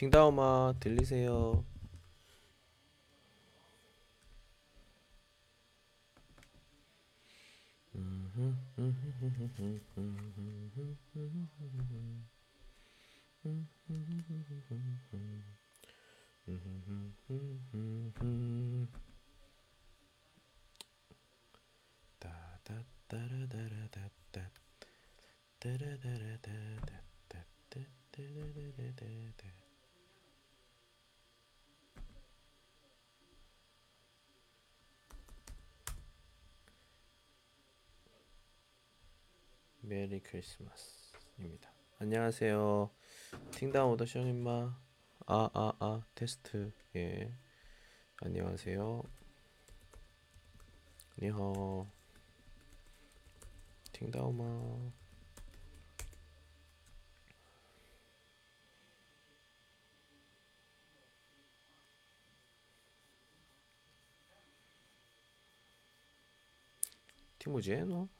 팅다오마 들리세요? Merry Christmas입니다. 안녕하세요. 听到我的声音吗. 아, 아, 아, 테스트. 예. 안녕하세요. 你好. 听到吗. 티모제노?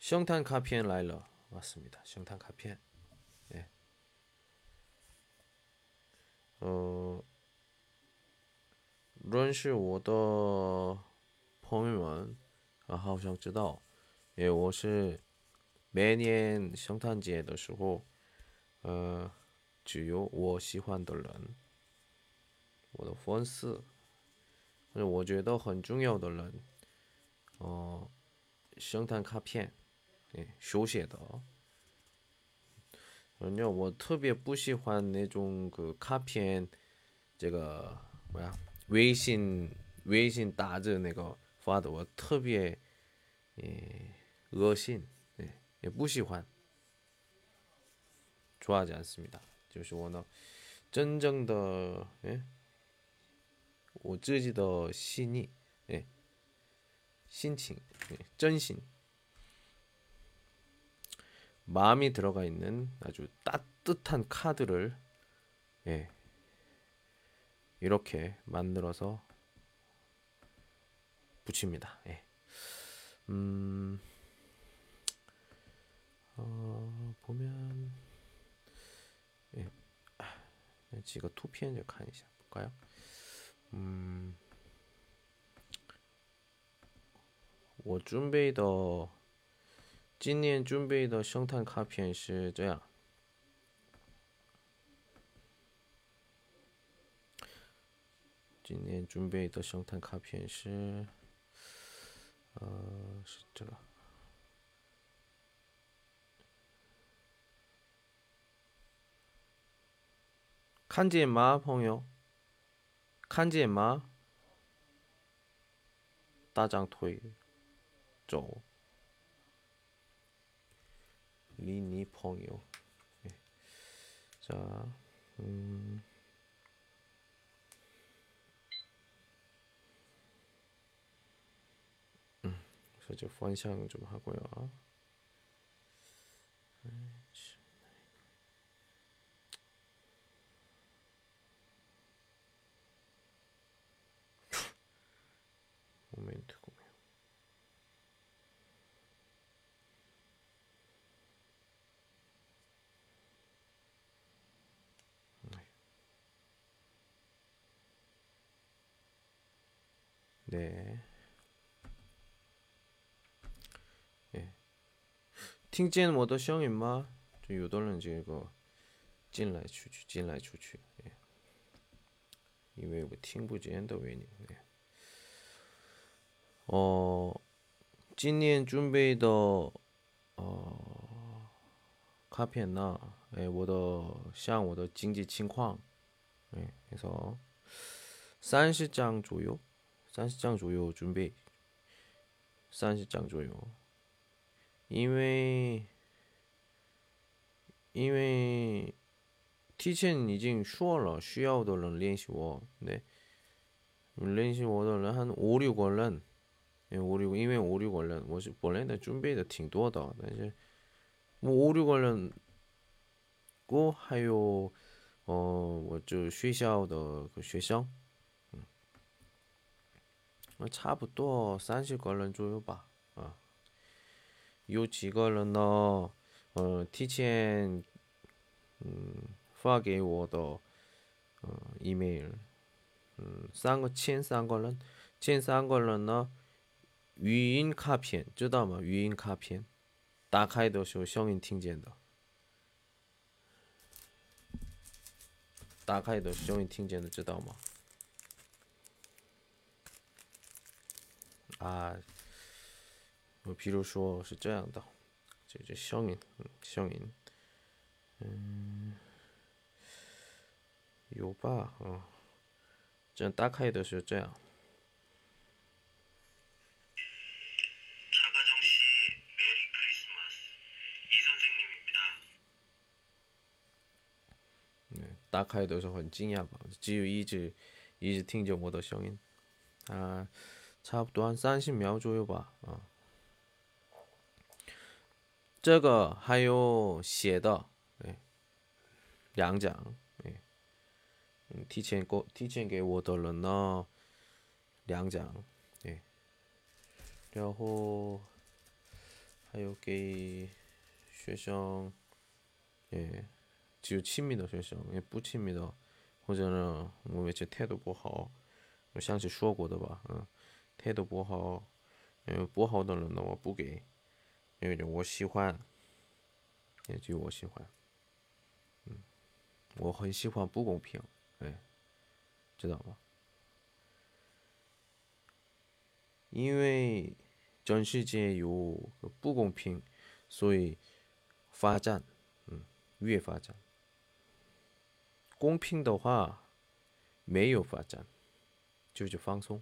성탄카펜라일러맞습니다성탄카펜예呃，认识我的朋友们啊，好像知道，哎，我是每年圣诞节的时候，呃，只有我喜欢的人，我的粉丝。我觉得很重要的人，哦，圣诞卡片， 哎，手写的。反正我特别不喜欢那种个卡片，这个什么呀？微信微信打着那个发的，我特别，哎，恶心，哎，也不喜欢。좋아하지않습니 다。 就是我呢，真正的，哎。我自己的心意，哎，心情，예真心， 마음이 들어가 있는 아주 따뜻한 카드를 예, 이렇게 만들어서 붙입니다. 예. 음, 어, 보면 예. 지가 투피엔저 칸이죠. 볼까요? 음, 워준베이더 今年准备的圣诞卡片是这样。今年准备的圣诞卡片是，呃，是这个。看见吗，朋友？看见吗？大长腿，走， 리니펑이요. 네. 자, 음. 이제 펀샹 좀 하고요. 모멘트 네. 예. 팅젠 워더 셩 임마. 저 요덜은 지금 이거 进来出去进来出去예因为我听不见的原因 예. 哦，今年准备的呃卡片呢？哎，我的像我的经济情况，哎，그래서三十张左右， 三十张左右准备，三十张左右，因为 因为提前已经说了需要的人练习我，对，练习我的人还五六个人，五六，因为五六个人，我是本来的准备的挺多的，但是五六个人，我还有，哦，我就学校的个学生，嗯， 差不多三十个人左右吧，啊，有几个人呢？呃，提前，嗯，发给我的，呃，email，嗯，三个前三个人，前三个人呢，语音卡片知道吗？语音卡片，打开的时候声音听见的，打开的声音听见的知道吗？啊，我比如说是这样的。这这声音，嗯，声音，嗯，有吧，啊，这样打开的是这样。打开的时候很惊讶吧？只有一直一直听着我的声音，啊， 差不多三十秒左右吧，啊。这个还有写的，哎，两讲，哎，嗯，提前给提前给我的人呢，两讲，哎，然后还有给学生，哎，只有亲密的学生，也不亲密的，或者呢，我们这态度不好，我上次说过的吧，嗯，态度不好，嗯，不好的人呢，我不给。因为我喜欢，也就我喜欢，嗯，我很喜欢不公平，哎，知道吗？因为全世界有不公平，所以发展，嗯，越发展。公平的话，没有发展，就是放松，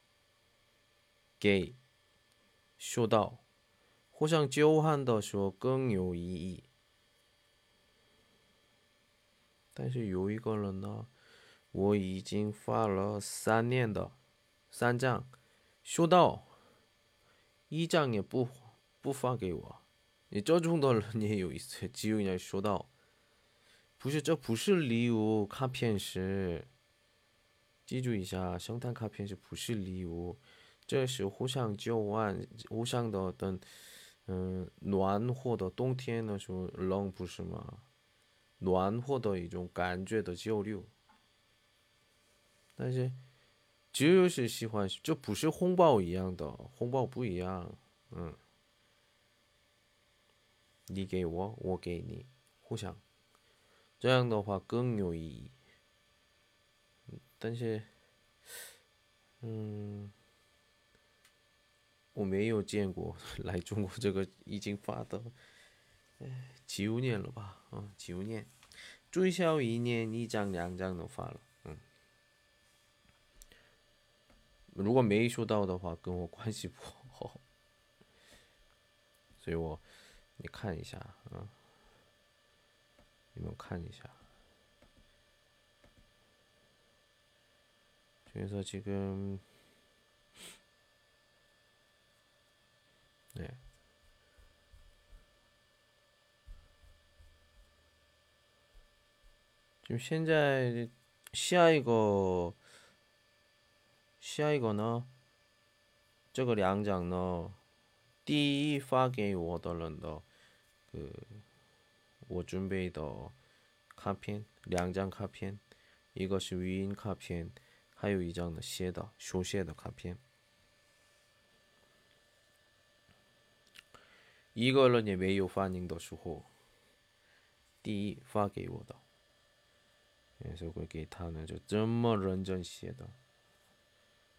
给。说到互相交换的时候更有意义，但是有一个人呢，我已经发了三年的三张，收到一张也不不发给我，你这种的人也有一次，只有人收到，不是这不是礼物卡片是，记住一下，圣诞卡片是不是礼物？这是互相交换，互相的等，嗯，暖和的冬天的时候冷不是吗？暖和的一种感觉的交流。但是，只有是喜欢，这不是红包一样的，红包不一样，嗯，你给我，我给你，互相，这样的话更有意义。但是，嗯。我没有见过 来中国这个已经发的，哎，九年了吧？啊，九年，最少一年一张两张都发了，嗯。如果没收到的话，跟我关系不好，所以我你看一下，啊，你们看一下，就是说这个。 네. 지금 현재 시아이거 시아이거너 这个两张呢，第一发给我的人的，个我准备的卡片，两张卡片，一个是语音卡片，还有一张的写的手写的卡片。 一个人也没有反应的时候，第一发给我的，所以我给他呢就这么认真写的，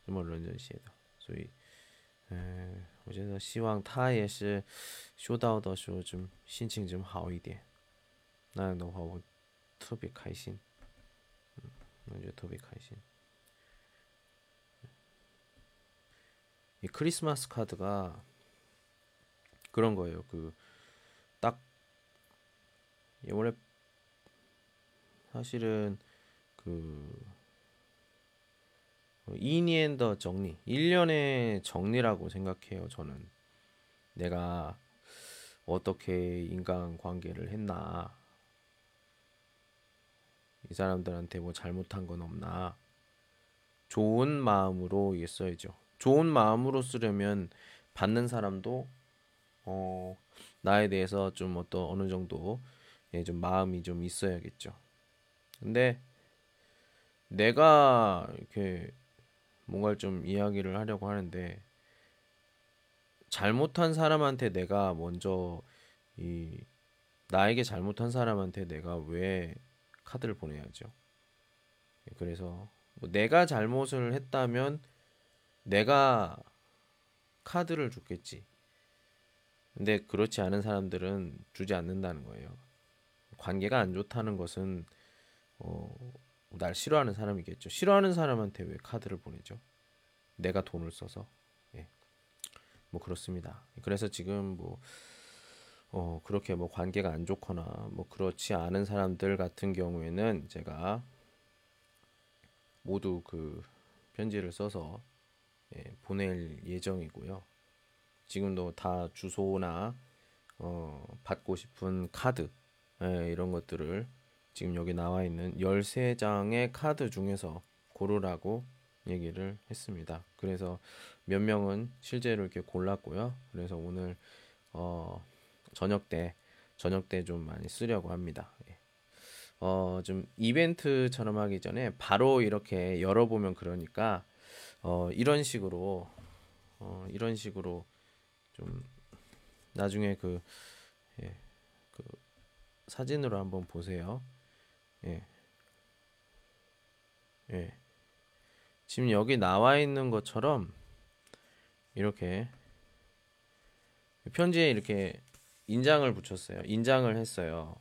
这么认真写的，所以，嗯，我觉得希望他也是收到的时候좀心情좀好一点，那样的话我特别开心，嗯，我觉得特别开心。이 크리스마스 카드가 그런 거예요. 그 딱 원래 사실은 그 이니엔더 정리 1년의 정리라고 생각해요 저는. 내가 어떻게 인간 관계를 했나? 이 사람들한테 뭐 잘못한 건 없나? 좋은 마음으로 써야죠. 좋은 마음으로 쓰려면 받는 사람도 어, 나에 대해서 좀 어떤 어느 정도 예, 좀 마음이 좀 있어야겠죠. 근데 내가 이렇게 뭔가를 좀 이야기를 하려고 하는데 잘못한 사람한테 내가 먼저 이 나에게 잘못한 사람한테 내가 왜 카드를 보내야죠. 예, 그래서 뭐 내가 잘못을 했다면 내가 카드를 줬겠지. 근데 그렇지 않은 사람들은 주지 않는다는 거예요. 관계가 안 좋다는 것은 어, 날 싫어하는 사람이겠죠. 싫어하는 사람한테 왜 카드를 보내죠? 내가 돈을 써서. 예. 뭐 그렇습니다. 그래서 지금 뭐 어, 그렇게 뭐 관계가 안 좋거나 뭐 그렇지 않은 사람들 같은 경우에는 제가 모두 그 편지를 써서 예, 보낼 예정이고요. 지금도 다 주소나 어, 받고 싶은 카드 예, 이런 것들을 지금 여기 나와 있는 13장의 카드 중에서 고르라고 얘기를 했습니다. 그래서 몇 명은 실제로 이렇게 골랐고요. 그래서 오늘 어, 저녁 때 저녁 때 좀 많이 쓰려고 합니다. 예. 어, 좀 이벤트처럼 하기 전에 바로 이렇게 열어보면 그러니까 어, 이런 식으로 어, 이런 식으로 좀 나중에 그, 예, 그 사진으로 한번 보세요. 예. 예. 지금 여기 나와 있는 것처럼 이렇게 편지에 이렇게 인장을 붙였어요. 인장을 했어요.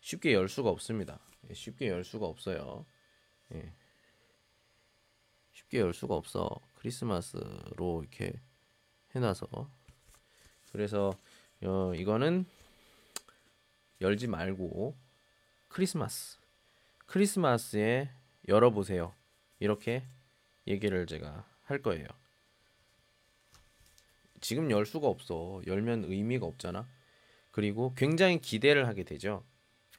쉽게 열 수가 없습니다. 예, 쉽게 열 수가 없어요. 예. 쉽게 열 수가 없어. 크리스마스로 이렇게 해놔서 그래서 어, 이거는 열지 말고 크리스마스 크리스마스에 열어보세요. 이렇게 얘기를 제가 할 거예요. 지금 열 수가 없어. 열면 의미가 없잖아. 그리고 굉장히 기대를 하게 되죠.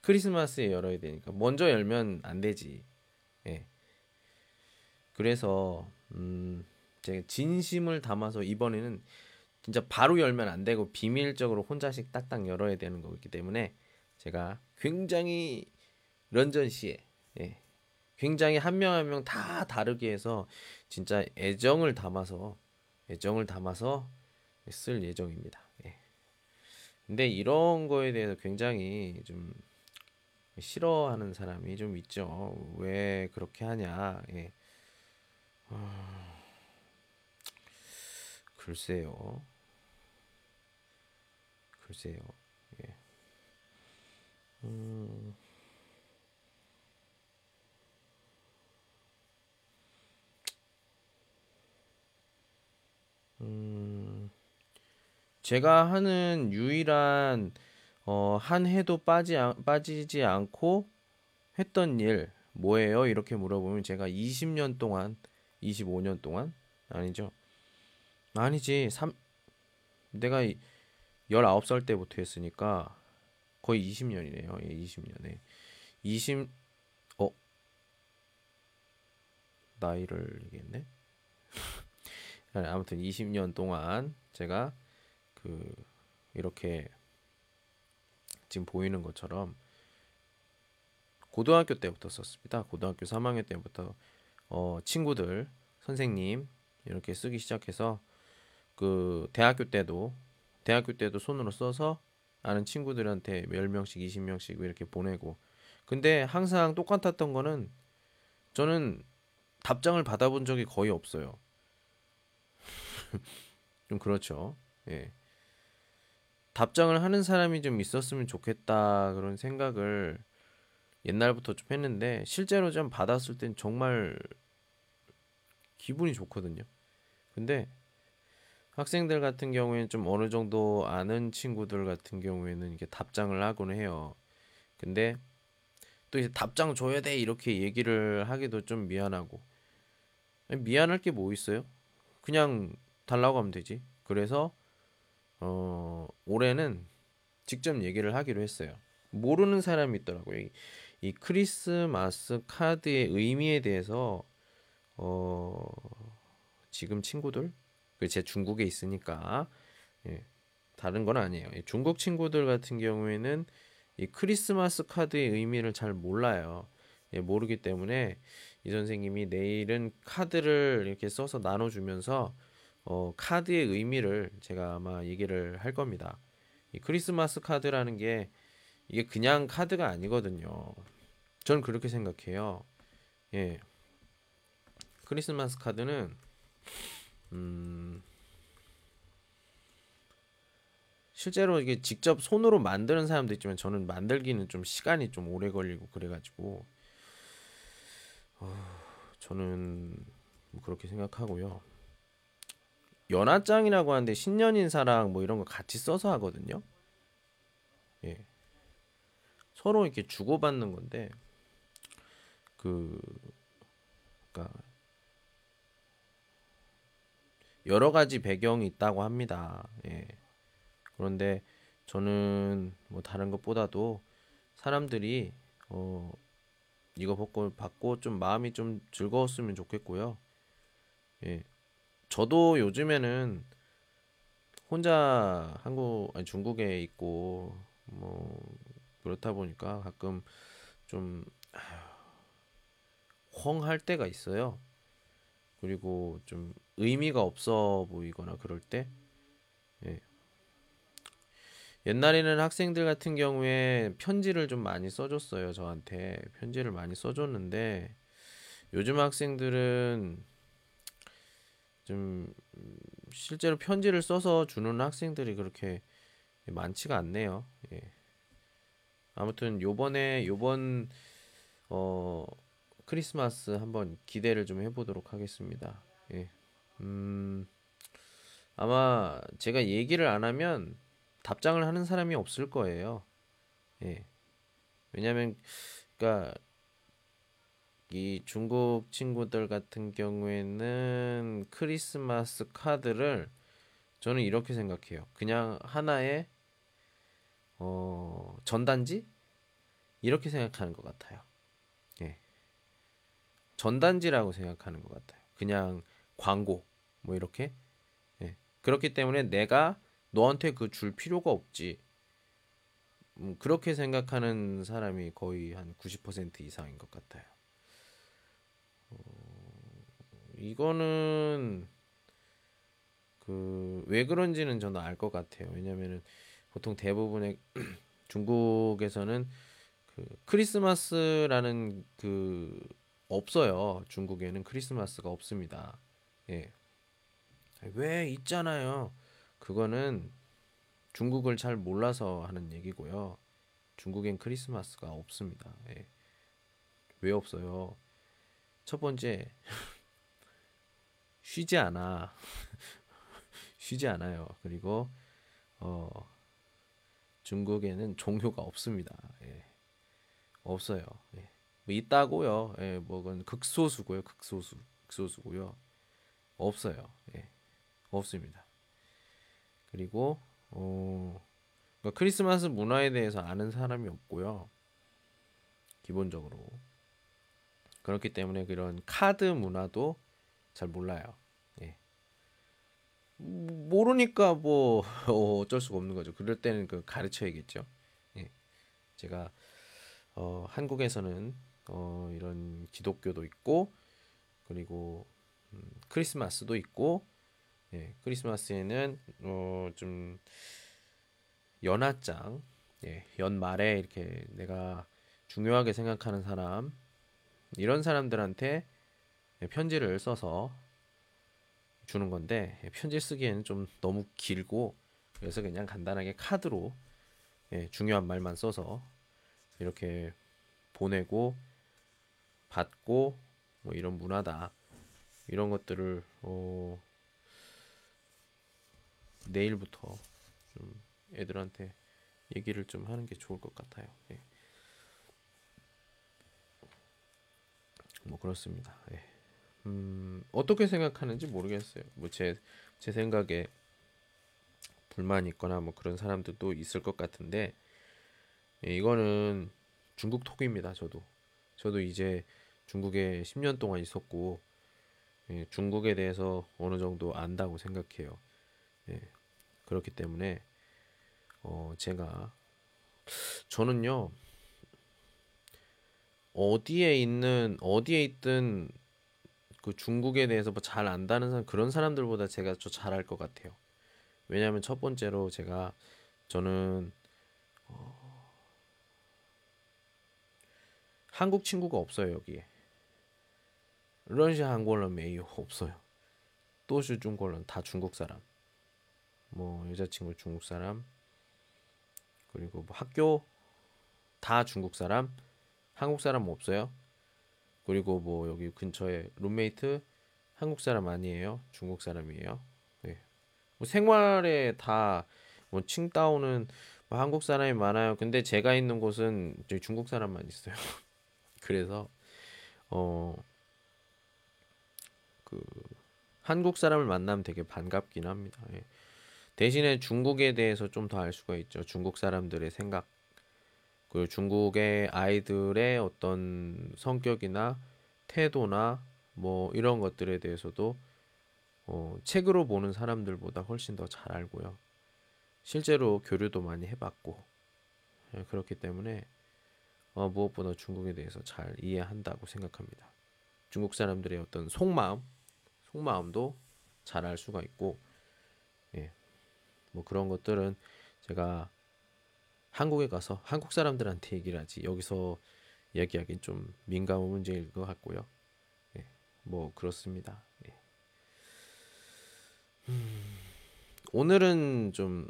크리스마스에 열어야 되니까 먼저 열면 안 되지. 예. 그래서 음, 제가 진심을 담아서 이번에는 진짜 바로 열면 안 되고 비밀적으로 혼자씩 딱딱 열어야 되는 거기 때문에 제가 굉장히 런전 씨에 예, 굉장히 한 명 한 명 다 다르게 해서 진짜 애정을 담아서 애정을 담아서 쓸 예정입니다. 예. 근데 이런 거에 대해서 굉장히 좀 싫어하는 사람이 좀 있죠. 왜 그렇게 하냐. 예. 어... 글쎄요. 글쎄요. 예. 음... 음... 제가 하는 유일한 어, 한 해도 빠지 빠지지 않고 했던 일 뭐예요? 이렇게 물어보면 제가 20년 동안 25년 동안 아니죠. 아니지. 3 내가 19살 때부터 했으니까 거의 20년이네요. 예, 20년에. 20 어? 나이를 얘기했네. 아무튼 20년 동안 제가 그 이렇게 지금 보이는 것처럼 고등학교 때부터 썼습니다. 고등학교 3학년 때부터 어, 친구들, 선생님 이렇게 쓰기 시작해서 그 대학교 때도 대학교 때도 손으로 써서 아는 친구들한테 10명씩 20명씩 이렇게 보내고 근데 항상 똑같았던 거는 저는 답장을 받아본 적이 거의 없어요. 좀 그렇죠. 예. 답장을 하는 사람이 좀 있었으면 좋겠다 그런 생각을 옛날부터 좀 했는데 실제로 좀 받았을 땐 정말 기분이 좋거든요. 근데 학생들 같은 경우에는 좀 어느 정도 아는 친구들 같은 경우에는 이게 답장을 하곤 해요. 근데 또 이제 답장 줘야 돼 이렇게 얘기를 하기도 좀 미안하고 미안할 게 뭐 있어요? 그냥 달라고 하면 되지. 그래서 어 올해는 직접 얘기를 하기로 했어요. 모르는 사람이 있더라고요. 이, 이 크리스마스 카드의 의미에 대해서 어 지금 친구들 그 제 중국에 있으니까 예, 다른 건 아니에요. 중국 친구들 같은 경우에는 이 크리스마스 카드의 의미를 잘 몰라요. 예, 모르기 때문에 이 선생님이 내일은 카드를 이렇게 써서 나눠주면서 어, 카드의 의미를 제가 아마 얘기를 할 겁니다. 이 크리스마스 카드라는 게 이게 그냥 카드가 아니거든요. 저는 그렇게 생각해요. 예. 크리스마스 카드는 음 실제로 이게 직접 손으로 만드는 사람도 있지만 저는 만들기는 좀 시간이 좀 오래 걸리고 그래가지고 어, 저는 뭐 그렇게 생각하고요. 연하장이라고 하는데 신년인사랑 뭐 이런 거 같이 써서 하거든요. 예. 서로 이렇게 주고받는 건데 그 그러니까 여러 가지 배경이 있다고 합니다. 예. 그런데 저는 뭐 다른 것보다도 사람들이 어 이거 받고 받고 좀 마음이 좀 즐거웠으면 좋겠고요. 예. 저도 요즘에는 혼자 한국 아니 중국에 있고 뭐 그렇다 보니까 가끔 좀 헝할 때가 있어요. 그리고 좀 의미가 없어 보이거나 그럴 때 예. 옛날에는 학생들 같은 경우에 편지를 좀 많이 써줬어요 저한테 편지를 많이 써줬는데 요즘 학생들은 좀 실제로 편지를 써서 주는 학생들이 그렇게 많지가 않네요. 예. 아무튼 요번에 요번 어 크리스마스 한번 기대를 좀 해보도록 하겠습니다. 예. 음 아마 제가 얘기를 안 하면 답장을 하는 사람이 없을 거예요. 예. 왜냐면 그러니까 이 중국 친구들 같은 경우에는 크리스마스 카드를 저는 이렇게 생각해요. 그냥 하나의 어, 전단지 이렇게 생각하는 것 같아요. 예. 전단지라고 생각하는 것 같아요. 그냥 광고 뭐 이렇게 예. 그렇기 때문에 내가 너한테 그 줄 필요가 없지. 음, 그렇게 생각하는 사람이 거의 한 90% 이상인 것 같아요. 이거는 그 왜 그런지는 저는 알 것 같아요. 왜냐면은 보통 대부분의 중국에서는 그 크리스마스라는 그 없어요. 중국에는 크리스마스가 없습니다. 예. 왜 있잖아요. 그거는 중국을 잘 몰라서 하는 얘기고요. 중국엔 크리스마스가 없습니다. 예. 왜 없어요? 첫 번째 쉬지 않아. 쉬지 않아요. 그리고 어 중국에는 종교가 없습니다. 예. 없어요. 예. 뭐 있다고요. 예, 뭐 그건 극소수고요. 극소수. 극소수고요. 없어요. 예. 없습니다. 그리고 어 그러니까 크리스마스 문화에 대해서 아는 사람이 없고요. 기본적으로 그렇기 때문에 그런 카드 문화도 잘 몰라요. 예. 모르니까 뭐 어쩔 수가 없는 거죠. 그럴 때는 그 가르쳐야겠죠. 예. 제가 어, 한국에서는 어, 이런 기독교도 있고 그리고 음, 크리스마스도 있고 예, 크리스마스에는 어, 좀 연하장, 예, 연말에 이렇게 내가 중요하게 생각하는 사람 이런 사람들한테 편지를 써서 주는 건데 예, 편지 쓰기에는 좀 너무 길고 그래서 그냥 간단하게 카드로 예, 중요한 말만 써서 이렇게 보내고 받고 뭐 이런 문화다 이런 것들을 어 내일부터 좀 애들한테 얘기를 좀 하는 게 좋을 것 같아요. 예. 뭐 그렇습니다. 예. 음, 어떻게 생각하는지 모르겠어요. 뭐 제 제 생각에 불만 있거나 뭐 그런 사람들도 있을 것 같은데 예, 이거는 중국 톡입니다. 저도 저도 이제 중국에 10년 동안 있었고 예, 중국에 대해서 어느 정도 안다고 생각해요. 예, 그렇기 때문에 어, 제가 저는요 어디에 있는 어디에 있든 그 중국에 대해서 뭐 잘 안다는 사람 그런 사람들보다 제가 좀 잘할 것 같아요. 왜냐하면 첫 번째로 제가 저는 어, 한국 친구가 없어요 여기에. 러시아 한국어는 매우 없어요. 또시 중국어는 다 중국 사람. 뭐 여자친구 중국 사람. 그리고 뭐 학교 다 중국 사람. 한국 사람 없어요. 그리고 뭐 여기 근처에 룸메이트 한국 사람 아니에요. 중국 사람이에요. 네. 뭐 생활에 다 뭐 칭다오는 뭐 한국 사람이 많아요. 근데 제가 있는 곳은 저희 중국 사람만 있어요. 그래서 어 그 한국 사람을 만나면 되게 반갑긴 합니다. 예. 대신에 중국에 대해서 좀 더 알 수가 있죠. 중국 사람들의 생각 그리고 중국의 아이들의 어떤 성격이나 태도나 뭐 이런 것들에 대해서도 어, 책으로 보는 사람들보다 훨씬 더 잘 알고요. 실제로 교류도 많이 해봤고 예, 그렇기 때문에 어, 무엇보다 중국에 대해서 잘 이해한다고 생각합니다. 중국 사람들의 어떤 속마음, 속마음도 잘 알 수가 있고, 예, 뭐 그런 것들은 제가 한국에 가서 한국 사람들한테 얘기를 하지 여기서 이야기하기는 좀 민감한 문제일 것 같고요. 예, 뭐 그렇습니다. 예. 음, 오늘은 좀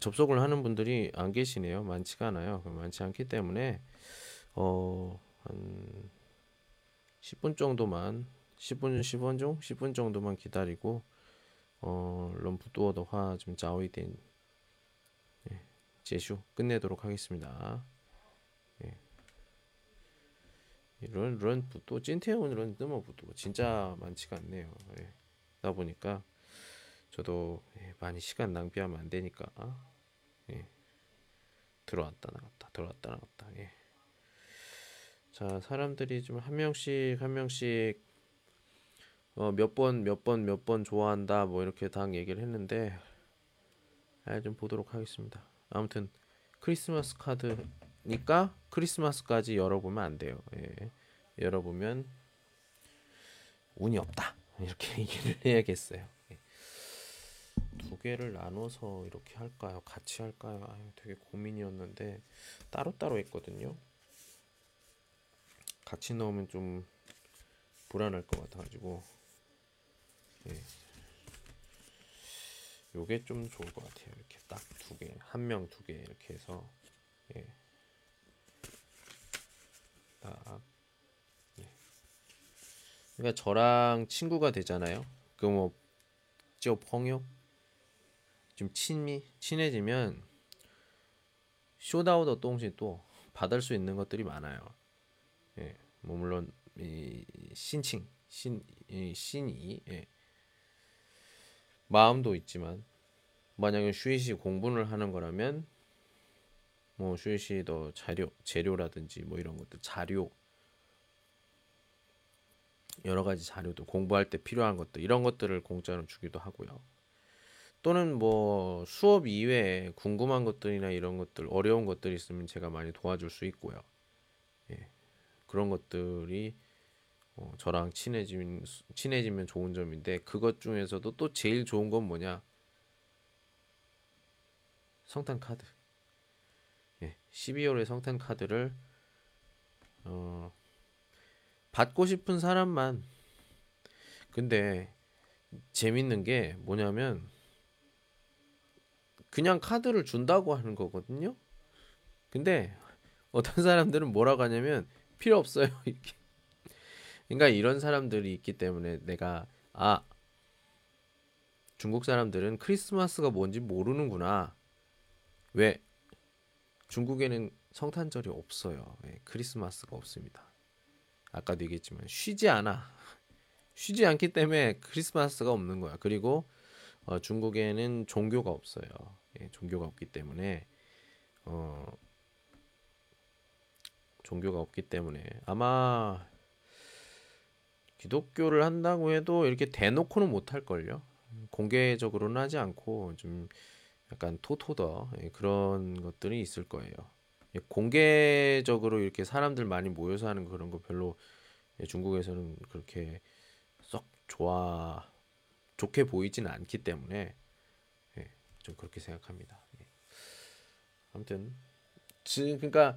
접속을 하는 분들이 안 계시네요. 많지가 않아요. 많지 않기 때문에 어, 한 10분 정도만 10분 10분 중 10분 정도만 기다리고 어, 럼프도어더화 좀 자오이된 예, 제슈 끝내도록 하겠습니다. 예. 이런 런부도 찐태운 런 뜸어부도 진짜 많지가 않네요. 예. 다 보니까 저도 예, 많이 시간 낭비하면 안 되니까 예. 들어왔다 나갔다 들어왔다 나갔다 예. 자 사람들이 좀 한 명씩 한 명씩 어, 몇 번 몇 번 몇 번 좋아한다 뭐 이렇게 다 얘기를 했는데 아, 좀 보도록 하겠습니다. 아무튼 크리스마스 카드니까 크리스마스까지 열어보면 안 돼요. 예. 열어보면 운이 없다 이렇게 얘기를 해야겠어요. 예. 두 개를 나눠서 이렇게 할까요? 같이 할까요? 아유, 되게 고민이었는데 따로따로 했거든요. 같이 넣으면 좀 불안할 것 같아가지고 예. 요게 좀 좋을 것 같아요. 이렇게 딱 두 개, 한 명 두 개 이렇게 해서 예. 딱 예. 그러니까 저랑 친구가 되잖아요. 그뭐 저 펑요 좀 친미 친해지면 쇼다우더 동시 또 받을 수 있는 것들이 많아요. 예. 뭐 물론 이 신칭 신 이, 신이 예. 마음도 있지만 만약에 슈이시 공부를 하는 거라면 뭐 슈이시 더 자료 재료라든지 뭐 이런 것들 자료 여러 가지 자료도 공부할 때 필요한 것들 이런 것들을 공짜로 주기도 하고요. 또는 뭐 수업 이외에 궁금한 것들이나 이런 것들 어려운 것들이 있으면 제가 많이 도와줄 수 있고요. 예. 그런 것들이 어, 저랑 친해지면 친해지면 좋은 점인데 그것 중에서도 또 제일 좋은 건 뭐냐? 성탄 카드. 예, 12월에 성탄 카드를 어, 받고 싶은 사람만. 근데 재밌는 게 뭐냐면 그냥 카드를 준다고 하는 거거든요. 근데 어떤 사람들은 뭐라고 하냐면 필요 없어요. 이렇게. 그러니까 이런 사람들이 있기 때문에 내가 아 중국 사람들은 크리스마스가 뭔지 모르는구나. 왜? 중국에는 성탄절이 없어요. 예, 크리스마스가 없습니다. 아까도 얘기했지만 쉬지 않아. 쉬지 않기 때문에 크리스마스가 없는 거야. 그리고 어, 중국에는 종교가 없어요. 예, 종교가 없기 때문에 어, 종교가 없기 때문에 아마 기독교를 한다고 해도 이렇게 대놓고는 못할 걸요. 공개적으로는 하지 않고 좀 약간 토토더 예, 그런 것들이 있을 거예요. 예, 공개적으로 이렇게 사람들 많이 모여서 하는 그런 거 별로 예, 중국에서는 그렇게 썩 좋아 좋게 보이지는 않기 때문에 좀 그렇게 생각합니다. 아무튼 그러니까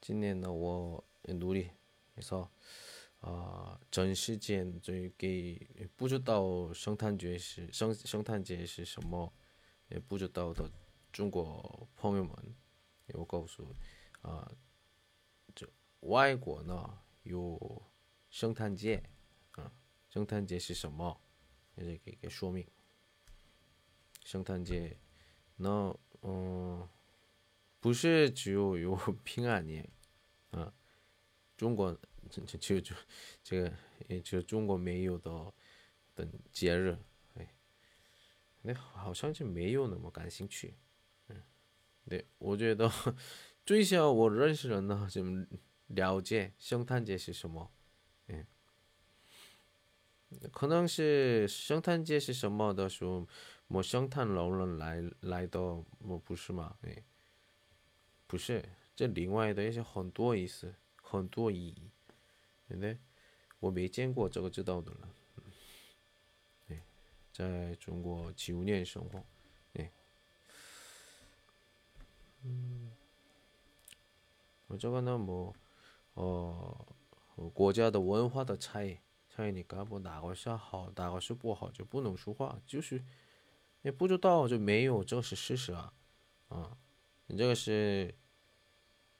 今年呢，我也努力，没错，啊，整时间就给不知道圣诞节是圣圣诞节是什么，也不知道的中国朋友们，我告诉啊，这外国呢有圣诞节，啊，圣诞节是什么，也得给给说明，圣诞节，那嗯。不是只有有平安年，啊，中国只只就这个也就中国没有的的节日，哎，那好像就没有那么感兴趣，嗯，对，我觉得最少我认识人呢，就了解圣诞节是什么，嗯，可能是圣诞节是什么的时候，么圣诞老人来来的，么不是吗？哎，不是。这另外的一些很多意思，很多意义，对不对？我没见过这个知道的人，对，在中国九年生活，对，嗯，我这个呢，么，哦，国家的文化的差异，差异你干不哪个是好，哪个是不好，就不能说话，就是也不知道就没有，这是事实啊，啊，你这个是。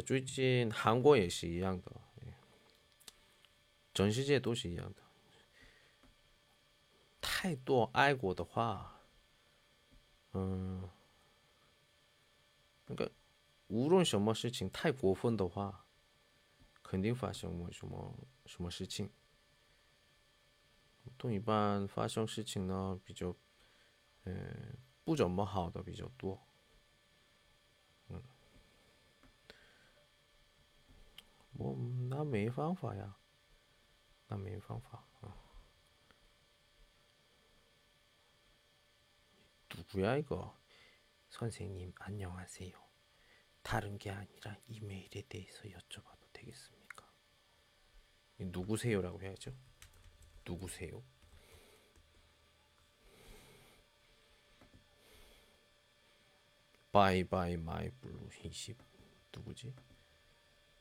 最近韩国也是一样的，全世界都是一样的。太多爱国的话，嗯，那个无论什么事情太过分的话，肯定发生么什么什么事情。同一般发生事情呢，比较，嗯，不怎么好的比较多。我那没方法呀，那没方法啊。 누구야 이거? 선생님 안녕하세요. 다른 게 아니라 이메일에 대해서 여쭤봐도 되겠습니까? 누구세요라고 해야죠. 누구세요? 바이바이 마이 블루 20 누구지?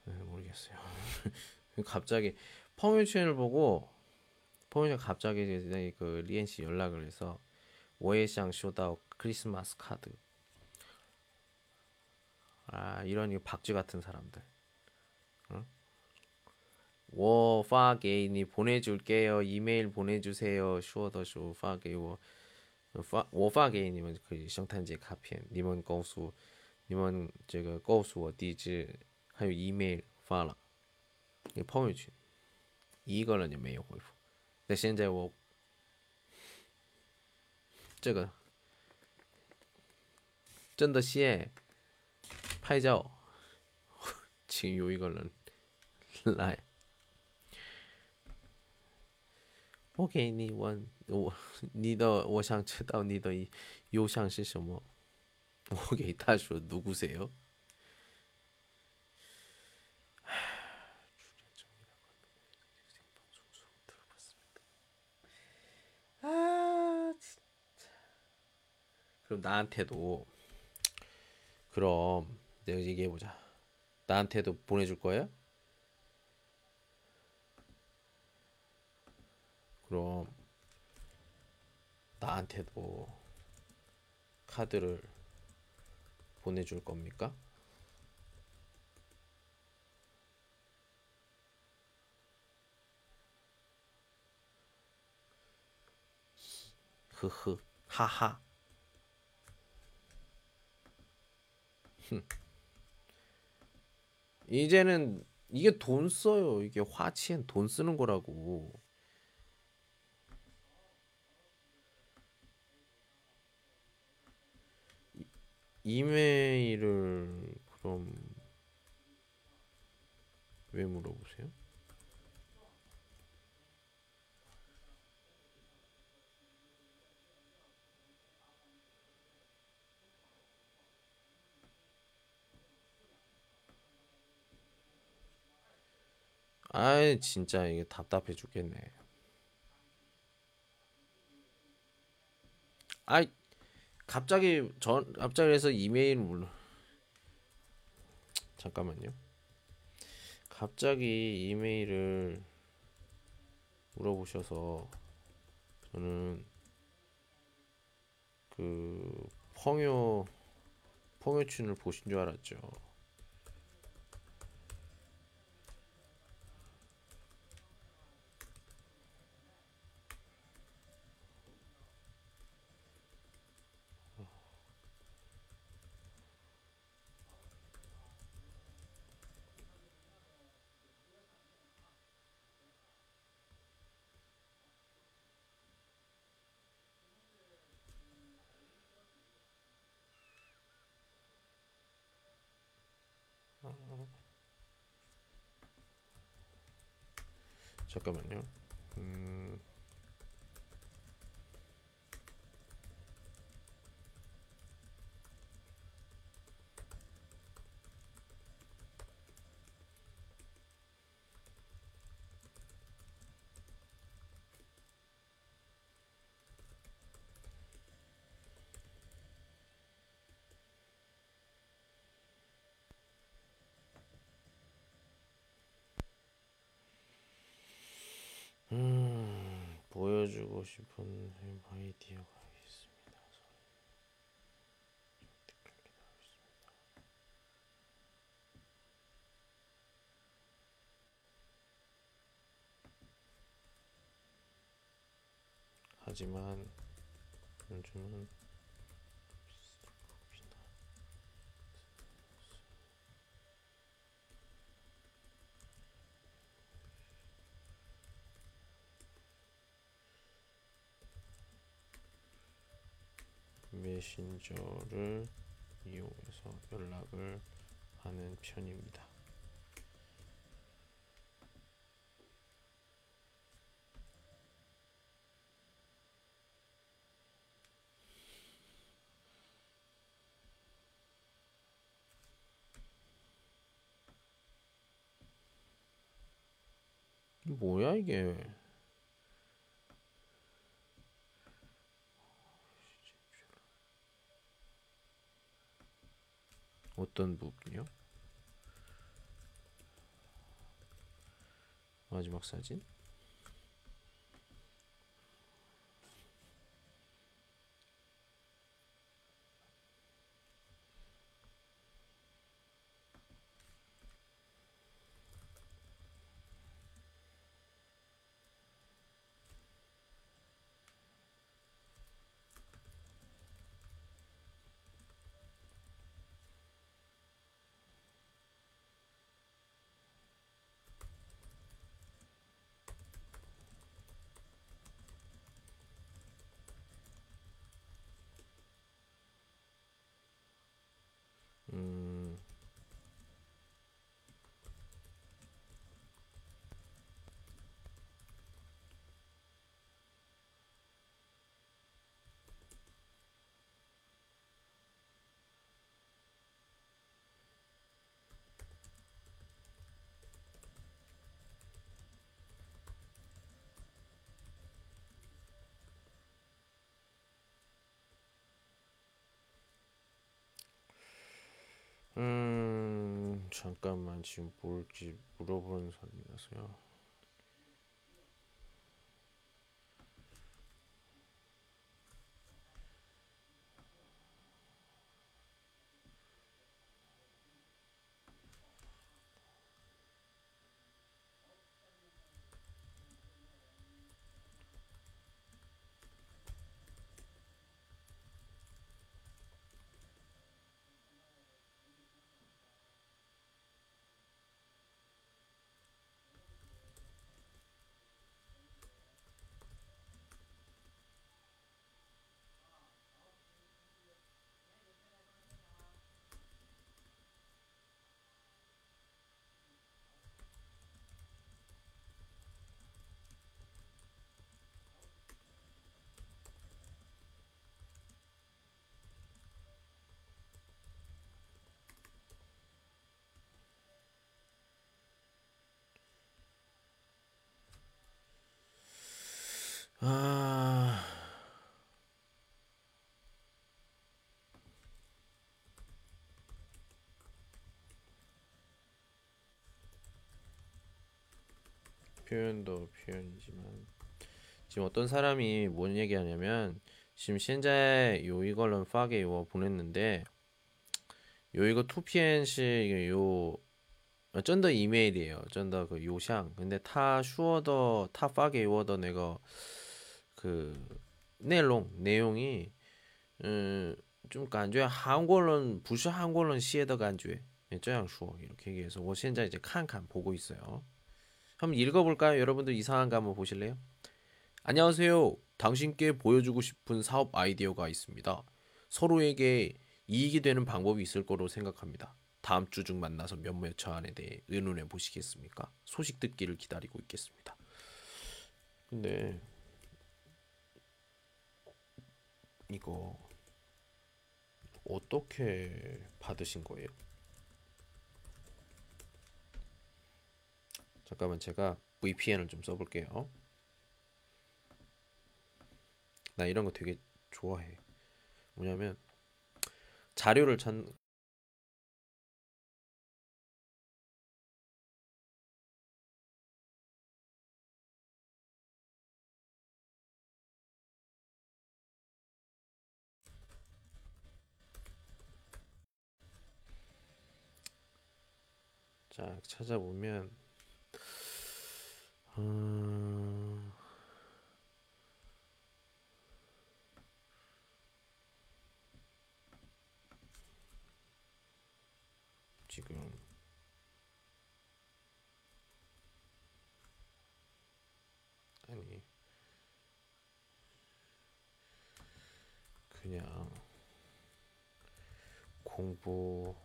네, 모르겠어요. 갑자기 펑유첸을 보고 펑유첸 갑자기 그 리엔 씨 연락을 해서 我也想收到 크리스마스 카드. 아 이런 박쥐 같은 사람들. 응? 我发给你 보내줄게요. 이메일 보내주세요. 说的是我发给你们，可以兄弟姐卡片，你们告诉你们这个告诉我地址， 还有 email 发了，你朋友圈一个人也没有回复。那现在我这个真的谢拍照，请有一个人来。我给你问我你的，我想知道你的邮箱是什么。我给他说누구세 요？ 그럼 나한테도 그럼 내가 얘기해 보자. 나한테도 보내줄 거예요? 그럼 나한테도 카드를 보내줄 겁니까? 흐흐 하하 이제는 이게 돈 써요. 이게 화치엔 돈 쓰는 거라고. 이메일을 그럼 왜 물어보세요? 아이 진짜 이게 답답해 죽겠네. 아이 갑자기 전 갑자기 해서 이메일 물 잠깐만요. 갑자기 이메일을 물어보셔서 저는 그 펑요 펑요춘을 보신 줄 알았죠. 잠깐만요. 음... 음, 싶은 아이디어가 있습니다. 하지만 요즘은 메신저를 이용해서 연락을 하는 편입니다. 뭐야 이게? 어떤 부분이요? 마지막 사진? 음, 음, 잠깐만 지금 뭘지 물어보는 사람이라서요. 아, 표현도 표현이지만 지금 어떤 사람이 뭔 얘기하냐면 지금 현재 요 이걸로 파게 요 보냈는데 요 이거 2PN식 요 쩐더 이메일이에요. 쩐더 그 요샹. 근데 타 슈어더 타 파게 요어더 내가 그 내용 내용이 음, 좀感觉 한국어는 不是 한국어는 시에더 感觉这样说 이렇게 얘기해서 我现在 이제 칸칸 보고 있어요. 한번 읽어볼까요? 여러분들 이상한 거 한번 보실래요? 안녕하세요. 당신께 보여주고 싶은 사업 아이디어가 있습니다. 서로에게 이익이 되는 방법이 있을 거로 생각합니다. 다음 주 중 만나서 몇몇 처안에 대해 의논해 보시겠습니까? 소식 듣기를 기다리고 있겠습니다. 근데 이거 어떻게 받으신 거예요? 잠깐만 제가 VPN을 좀 써볼게요. 나 이런 거 되게 좋아해. 뭐냐면 자료를 찾 자 찾아보면 음... 지금 아니 그냥 공부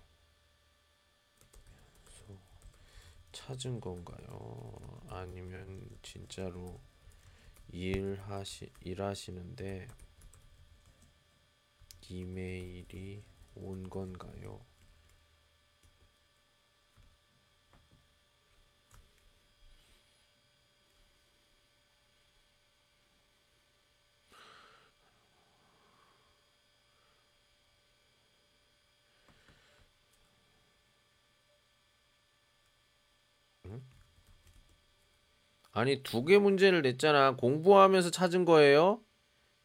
찾은 건가요? 아니면 진짜로 일하시 일하시는데 이메일이 온 건가요? 아니 두 개 문제를 냈잖아. 공부하면서 찾은 거예요?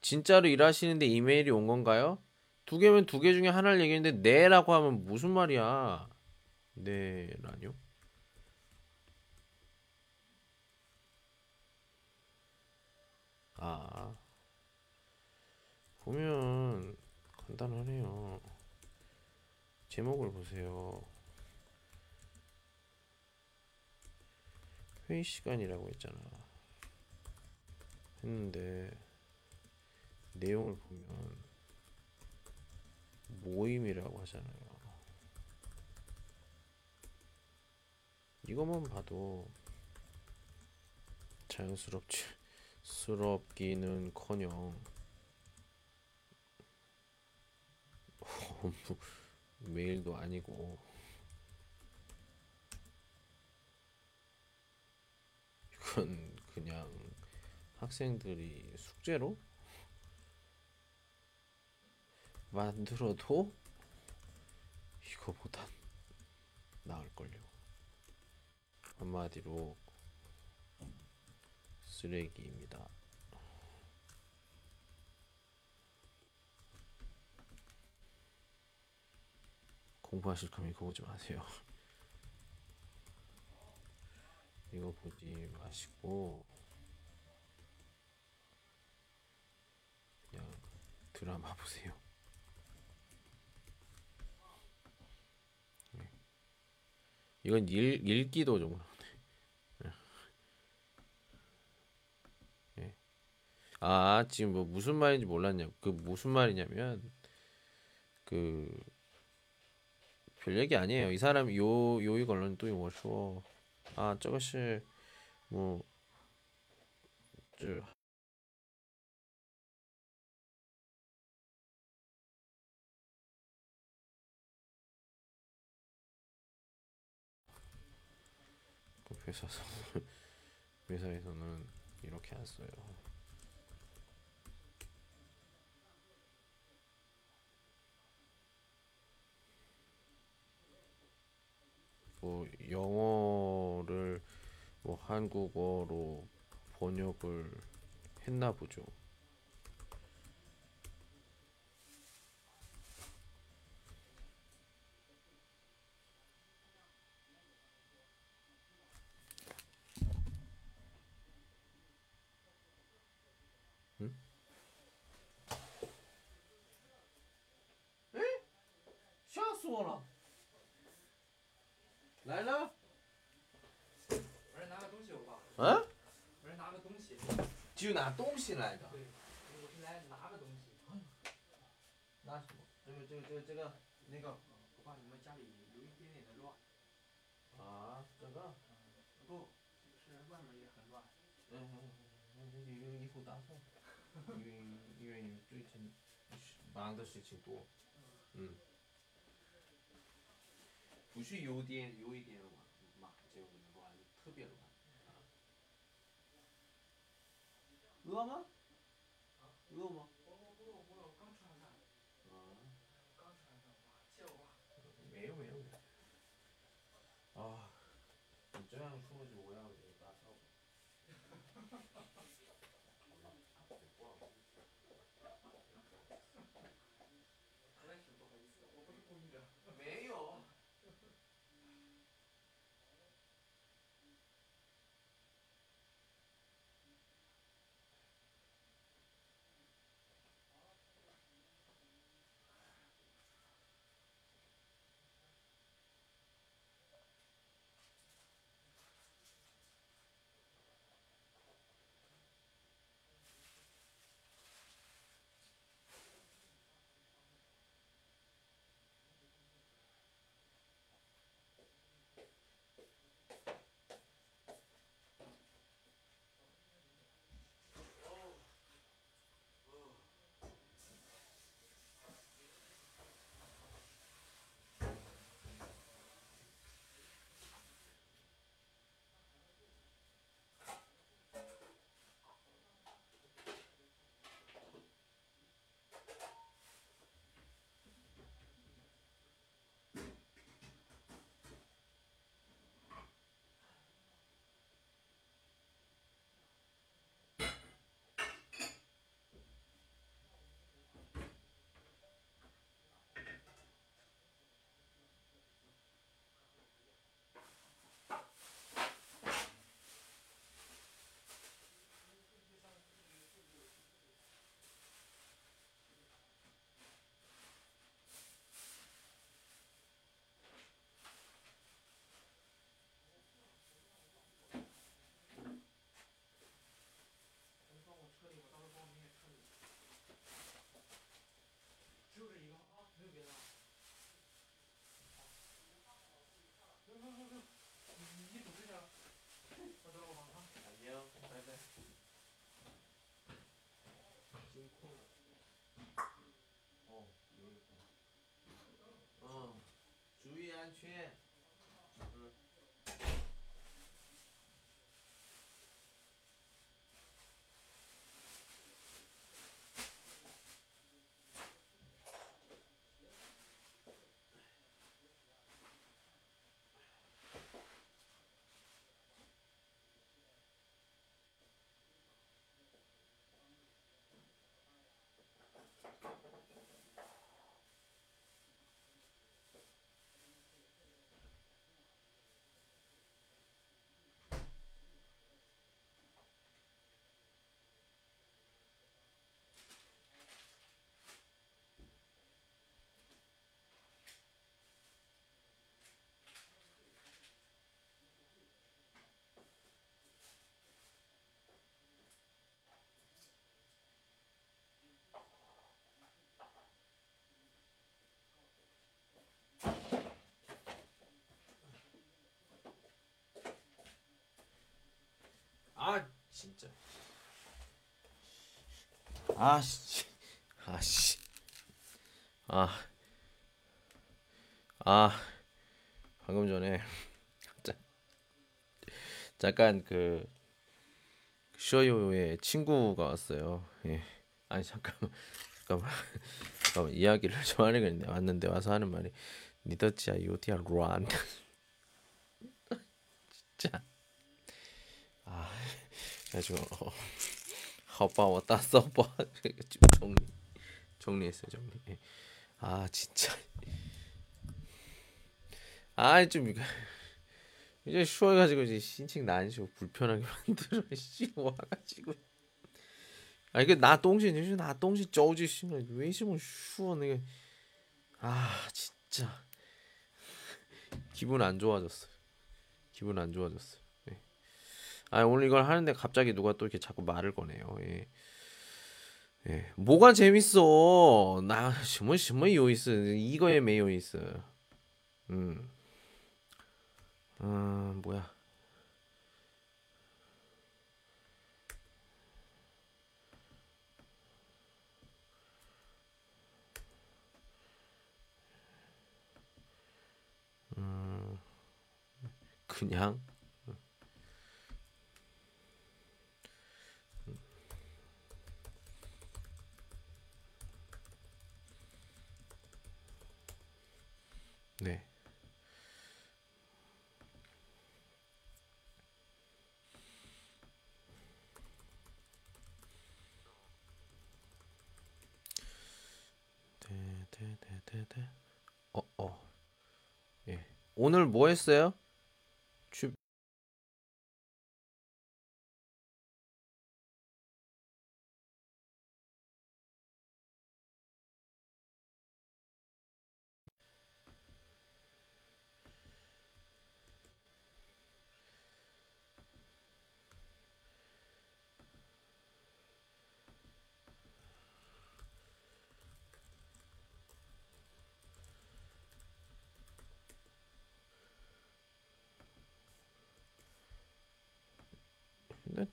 진짜로 일하시는데 이메일이 온 건가요? 두 개면 두 개 중에 하나를 얘기했는데 네라고 하면 무슨 말이야? 네라뇨? 아 보면 간단하네요. 제목을 보세요. 회의 시간이라고 했잖아. 했는데 내용을 보면 모임이라고 하잖아요. 이것만 봐도 자연스럽지 스럽기는커녕 메일도 아니고 이건 그냥 학생들이 숙제로 만들어도 이거보단 나을걸요. 한마디로 쓰레기입니다. 공부하실 거면 이거 보지 마세요. 이거 보지 마시고 그냥 드라마 보세요. 네. 이건 일, 읽기도 정도. 네. 네. 아 지금 뭐 무슨 말인지 몰랐냐? 그 무슨 말이냐면 그 별 얘기 아니에요 이 사람 요 요이 걸로는 또 이거 쉬워 아 저것이 뭐 저, 그 회사에서는 이렇게 안 써요. 뭐 영어를 뭐 한국어로 번역을 했나 보죠. 응? 에? 샤스워라. 来了。拿个东西，我爸。嗯？拿个东西。就拿东西来的。对，我是来拿个东西。拿什么？这个这个这个这个那个。我怕，你们家里有一点点的乱。啊，这个？不，是外面也很乱。嗯嗯嗯，那打扫。因为因为最近忙的事情多。嗯。不去有点有一点玩，马，这个的话就特别乱。饿吗？饿吗？ 아 진짜. 아씨. 아씨. 아. 아. 방금 전에 자- 잠깐 그 쇼요의 친구가 왔어요. 예. 아니 잠깐만. 잠깐만. 잠깐만 이야기를 좀 하려는데 왔는데 와서 하는 말이 니더치야 요티야 루안. 진짜. 그래가지고 어, 아, 오빠 왔다 써봐 정리 정리했어요 정리. 예. 아 진짜. 아좀 이제 쉬워가지고 이제 신칭 난시고 불편하게 만들어 씨 와가지고. 아 이게 나 똥신 이제 나 똥신 저우지 씨왜 이러면 쉬워 내가. 아 진짜. 기분 안 좋아졌어. 기분 안 좋아졌어. 아 오늘 이걸 하는데 갑자기 누가 또 이렇게 자꾸 말을 꺼내요. 예. 예. 뭐가 재밌어? 나 시뭐 시뭐 요이스 이거에 매요이스. 음. 아 뭐야? 음, 그냥 네. 네네네네네. 어, 어. 예. 오늘 뭐 했어요?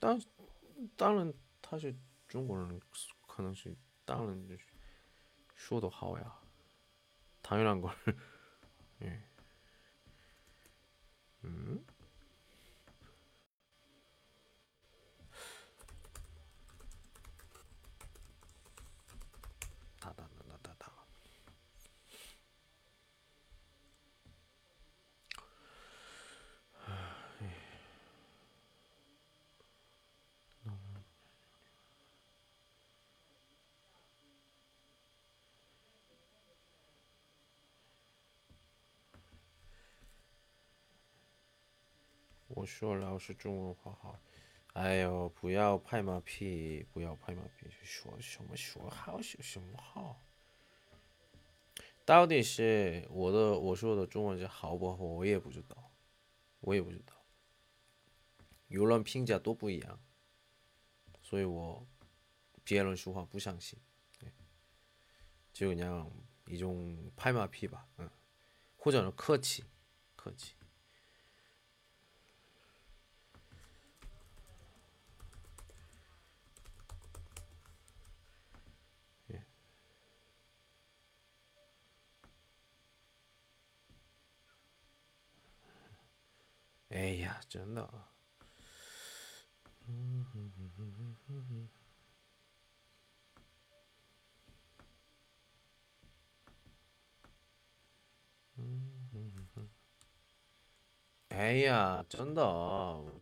근데 다, 다른 사실 중국어는 可能是 다른 说的好呀. 당연한 걸. 예. 음? 我说老师中文话好，哎呦，不要拍马屁，不要拍马屁，说什么说好说什么好，到底是我的我说的中文是好不好，我也不知道，我也不知道，舆论评价都不一样，所以我别人说话不相信，就그냥이종팔마피 吧， 응， 或者客气，客气。 예. 쉽지 않나. 에이야, 쩐다. 어,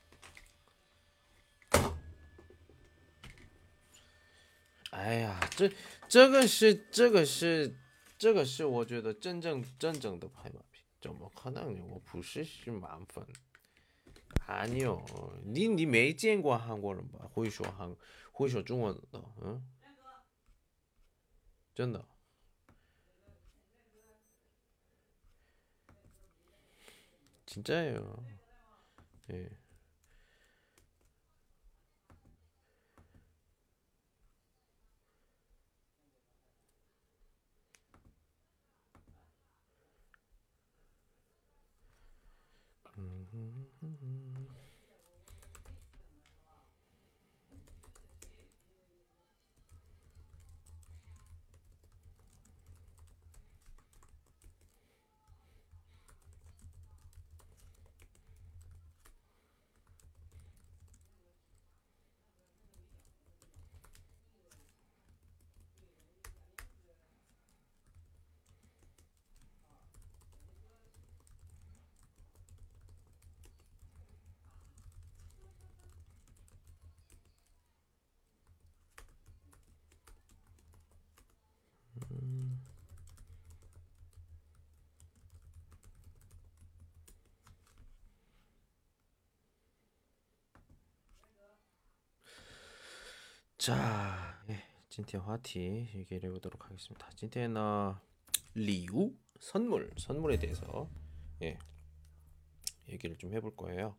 哎呀，这这个是这个是这个是我觉得真正真正的拍马屁，怎么可能呢？我不是是满分。 아니요. 니, 니 메이지엔과 한국어는 봐. 호이쇼 한, 호이쇼 중원다. 응? 쩐다. 진짜예요. 예. 자, 예, 今天话题 얘기를 해보도록 하겠습니다. 今天呢, 리우 선물, 선물에 대해서 예, 얘기를 좀 해볼 거예요.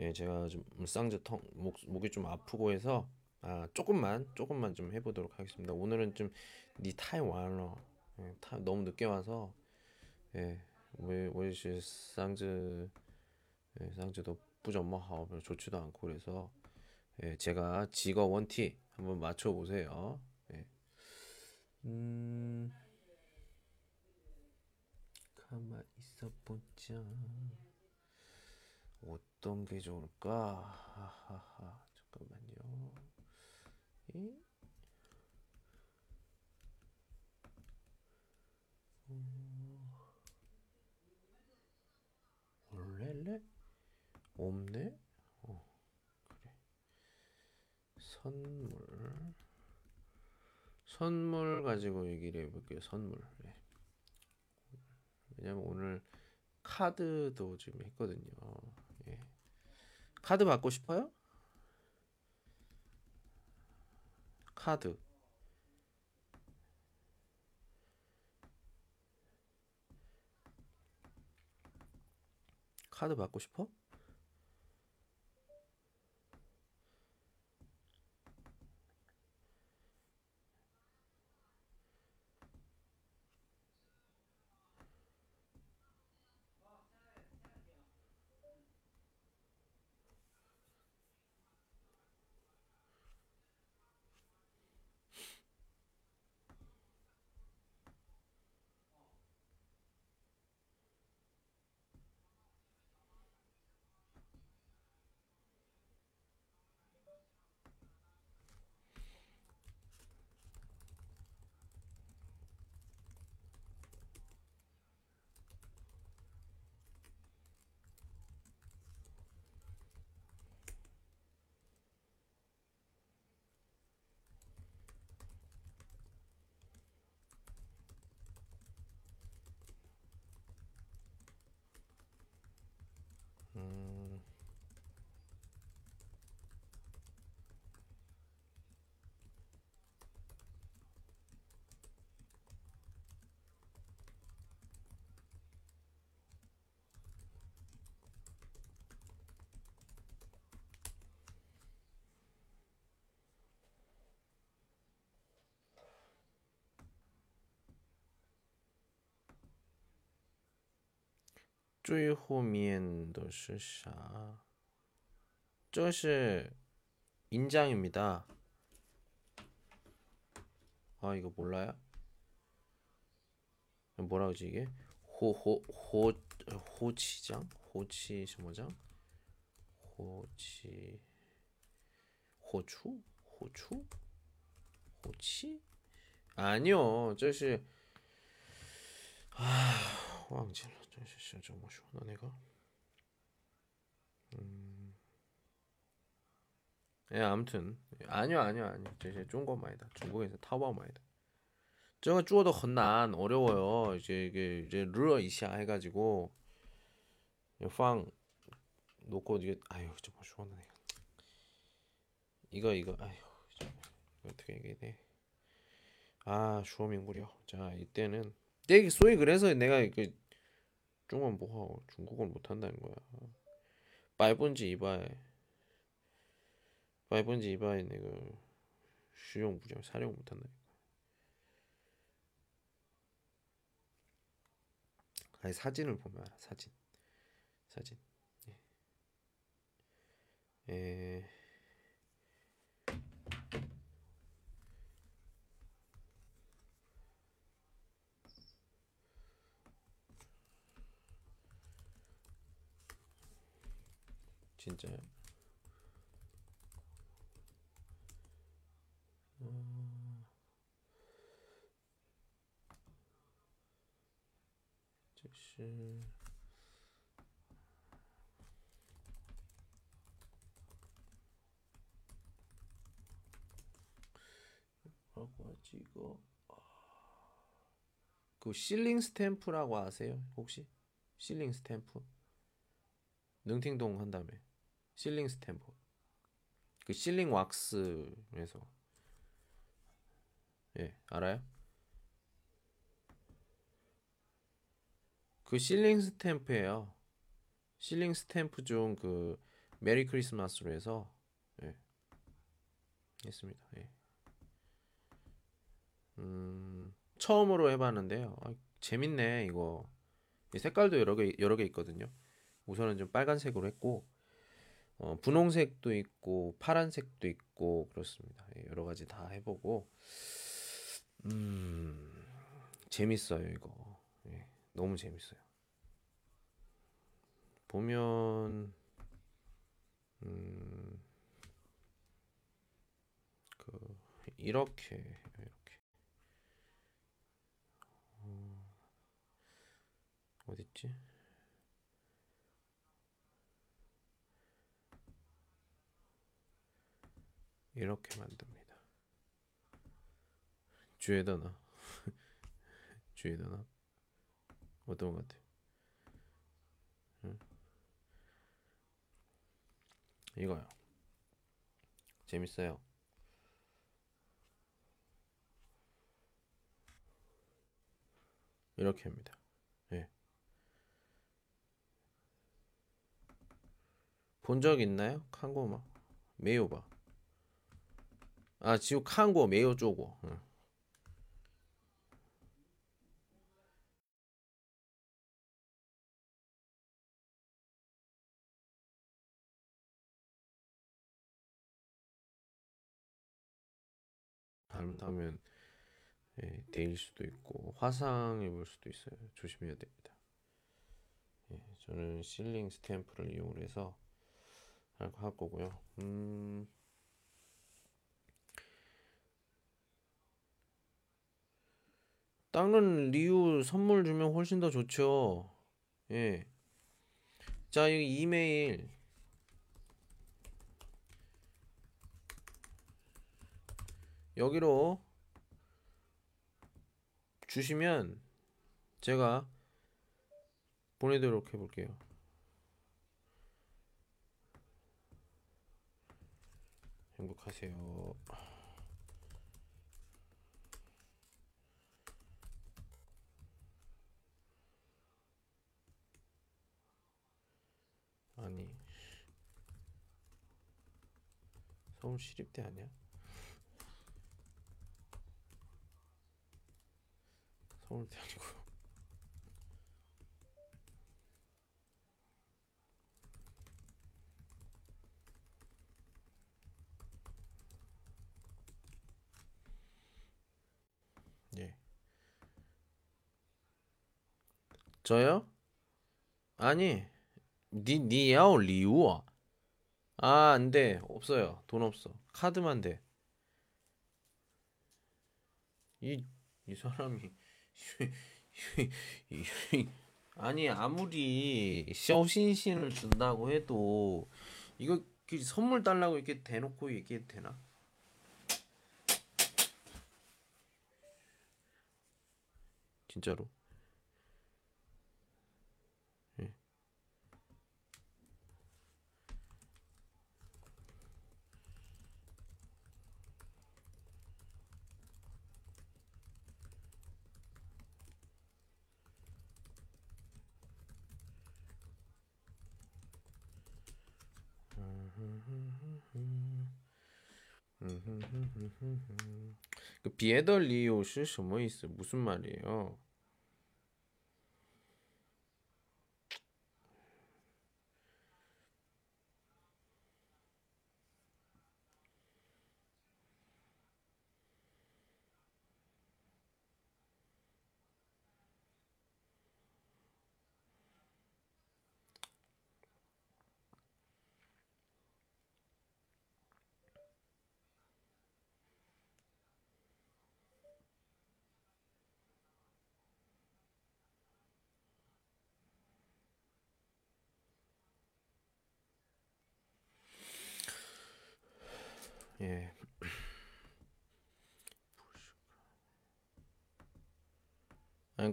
예, 제가 좀 쌍저통 목, 목이 좀 아프고 해서 아, 조금만 조금만 좀 해보도록 하겠습니다. 오늘은 좀니 타이완어 예, 타, 너무 늦게 와서 예, 我我也是 쌍즈 예, 쌍즈도 不怎么好 좋지도 않고 그래서 예, 제가 직어 원티 한번 맞춰 보세요. 예. 음, 가만 있어 보자. 어떤 게 좋을까? 하하하. 잠깐만요. 이? 원래래? 없네? 선물 선물 가지고 얘기를 해볼게요. 선물. 네. 왜냐면 오늘 카드도 지금 했거든요. 예. 카드 받고 싶어요? 카드. 카드 받고 싶어? 最后面的是啥？这是 인장입니다. 아 이거 몰라요? 뭐라 그러지 이게? 호호호 호치장? 호치 什么장? 호치 호추? 호추? 호치? 아니요, 这是 아, 화장실 진짜 정말 시원한 애가. 음. 예, 아무튼 아니요, 아니요, 아니요. 제 중국 말이다. 중국에서 타와 말이다. 제가 주어도 건난 어려워요. 이제 이게 이제 르어 이시아 해가지고 팡 놓고 이게 아유 정말 뭐 시원하네. 이거 이거 아유 어떻게 얘기해? 돼? 아, 주어민구려. 자, 이때는 되게 소위 그래서 내가 그 중국어 뭐하고 중국어를 못한다는 거야. 빨본지 이바에 빨본지 이바에 내가 수용 부정 사용 못한다니까. 아니 사진을 보면 알아 사진 사진 예. 예. 진짜요? 어... 这是 뭐라고 그 실링 스탬프라고 아세요? 혹시? sealing 스탬프? 능팅동 한 다음에 sealing 스탬프. 그 sealing 왁스에서. 예 알아요? 그 sealing 스탬프예요. sealing 스탬프 중 그 Merry Christmas로 해서 예 했습니다. 예. 음 처음으로 해봤는데요. 아, 재밌네 이거. 색깔도 여러 개 여러 개 있거든요. 우선은 좀 빨간색으로 했고 어, 분홍색도 있고 파란색도 있고 그렇습니다. 예, 여러 가지 다 해보고 음 재밌어요 이거 예, 너무 재밌어요. 보면 음, 그 이렇게 이렇게 어, 어딨지? 이렇게 만듭니다. 주에다나 주에다나 어떤 것 같아? 응? 이거요. 재밌어요. 이렇게 합니다. 예. 본 적 있나요? 칸고마 메요바. 아, 지금 칸고 메요 쪼고. 응. 잘못하면 예, 데일 수도 있고 화상 입을 수도 있어요. 조심해야 됩니다. 예, 저는 실링 스탬프를 이용해서 할 거고요. 음. 다른 리우 선물 주면 훨씬 더 좋죠. 예. 자, 이 이메일 여기로 주시면 제가 보내도록 해볼게요. 행복하세요. 아니 서울 시립대 아니야? 서울대 아니고 예. 저요? 아니 니, 니야오 리우아. 아, 안 돼. 없어요. 돈 없어. 카드만 돼. 이, 이 사람이. 아니, 아무리 샤오신신을 준다고 해도, 이거 그 선물 달라고 이렇게 대놓고 얘기해도 되나? 진짜로. 예. 그 비에더 리오是 什么意思? 무슨 말이에요?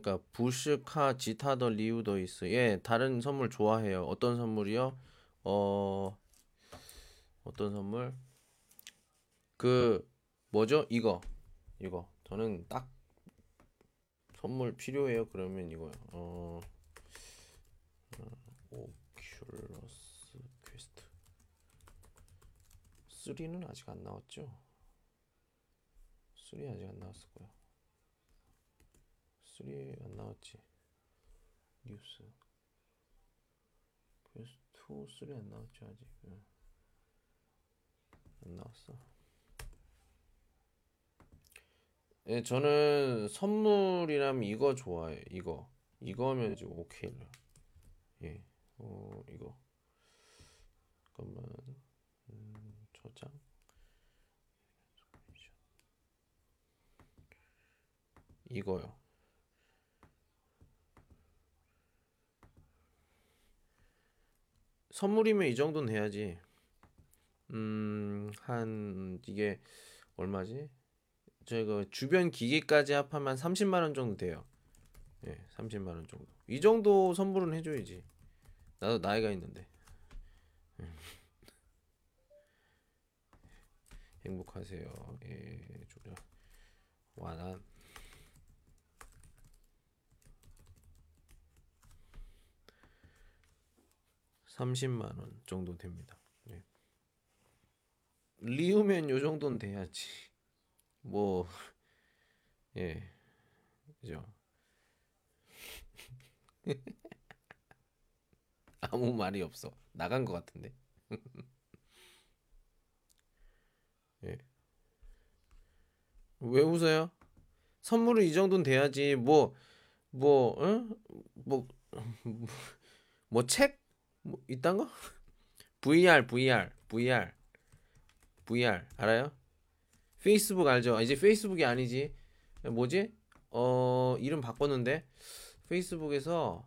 그러니까 不是卡 其他的 礼物的 있어. 예, 다른 선물 좋아해요. 어떤 선물이요? 어, 어떤 선물? 그 뭐죠? 이거, 이거. 저는 딱 선물 필요해요. 그러면 이거요. 어, Oculus Quest 3는 아직 안 나왔죠? 3 아직 안 나왔을 거야. 3 안 나왔지. 뉴스. 퀘스트 2, 3안 나왔지 아직. 응. 안 나왔어. 예, 저는 선물이라면 이거 좋아해. 이거. 이거면 이제 오케이. 예. 어, 이거. 잠깐만. 음, 저장. 이거요. 선물이면 이 정도는 해야지. 음, 한 이게 얼마지? 저희가 주변 기기까지 합하면 30만 원 정도 돼요. 예, 30만 원 정도. 이 정도 선물은 해줘야지. 나도 나이가 있는데. 행복하세요. 예, 조려. 와난 30만 원 정도 됩니다. 예. 리우면 요 정도는 돼야지. 뭐 예. 그죠? 아무 말이 없어. 나간 것 같은데. 예. 왜 웃어요? 선물은 이 정도는 돼야지. 뭐, 뭐, 응? 뭐, 뭐, 책? 뭐, 이딴 거? VR, VR, VR, VR, 알아요? 페이스북 알죠? 아, 이제 Facebook이 아니지. 뭐지? 어, 이름 바꿨는데. Facebook에서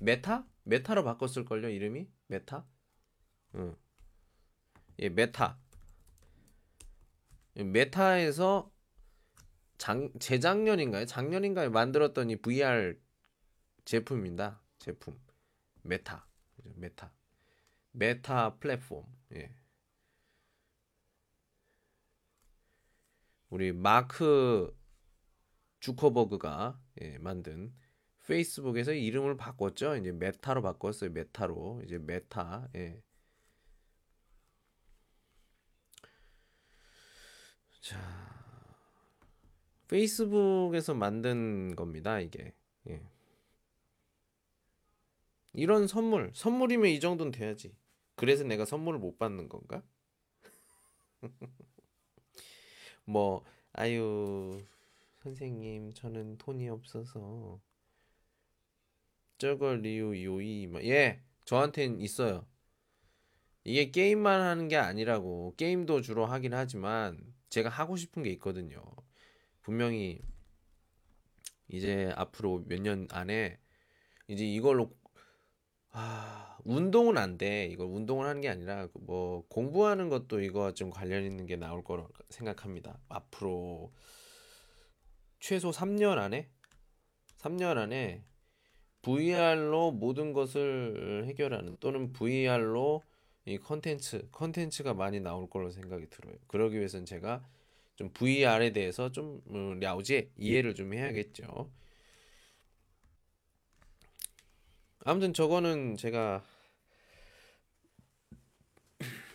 Meta? Meta로 바꿨을 걸요, 이름이? Meta? 응. 예, Meta. Meta에서 장, 재작년인가요? 작년인가에 만들었던 이 VR 제품입니다. 제품. Meta. Meta. Meta 플랫폼. 예. 우리 마크 주커버그가 예, 만든 Facebook에서 이름을 바꿨죠. 이제 Meta로 바꿨어요. Meta로. 이제 Meta. 예. 자. Facebook에서 만든 겁니다, 이게. 예. 이런 선물, 선물이면 이 정도는 돼야지. 그래서 내가 선물을 못 받는 건가? 뭐, 아유, 선생님, 저는 돈이 없어서 저거 리우 요이 예 저한텐 있어요. 이게 게임만 하는 게 아니라고 게임도 주로 하긴 하지만 제가 하고 싶은 게 있거든요. 분명히 이제 앞으로 몇 년 안에 이제 이걸로 아 운동은 안 돼. 이걸 운동을 하는 게 아니라 뭐 공부하는 것도 이거 좀 관련 있는 게 나올 거라 생각합니다. 앞으로 최소 3년 안에 3년 안에 VR로 모든 것을 해결하는 또는 VR로 이 컨텐츠 컨텐츠가 많이 나올 걸로 생각이 들어요. 그러기 위해서는 제가 좀 VR에 대해서 좀 음, 랴오지 이해를 좀 해야겠죠. 아무튼 저거는 제가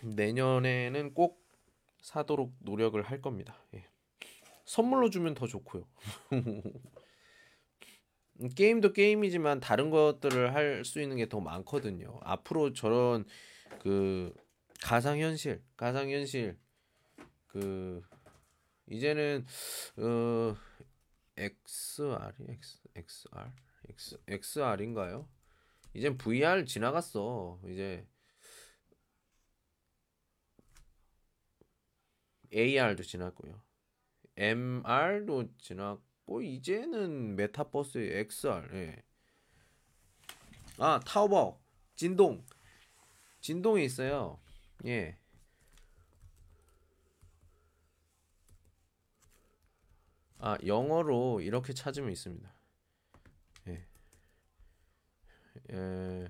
내년에는 꼭 사도록 노력을 할 겁니다. 예. 선물로 주면 더 좋고요. 게임도 게임이지만 다른 것들을 할 수 있는 게 더 많거든요. 앞으로 저런 그 가상 현실, 가상 현실 그 이제는 어 XR X XR인가요? 이젠 VR 지나갔어. 이제 AR도 지났고요. MR도 지났고 이제는 메타버스 XR. 예. 아 타오바오 진동 진동이 있어요. 예. 아 영어로 이렇게 찾으면 있습니다. 예. 예.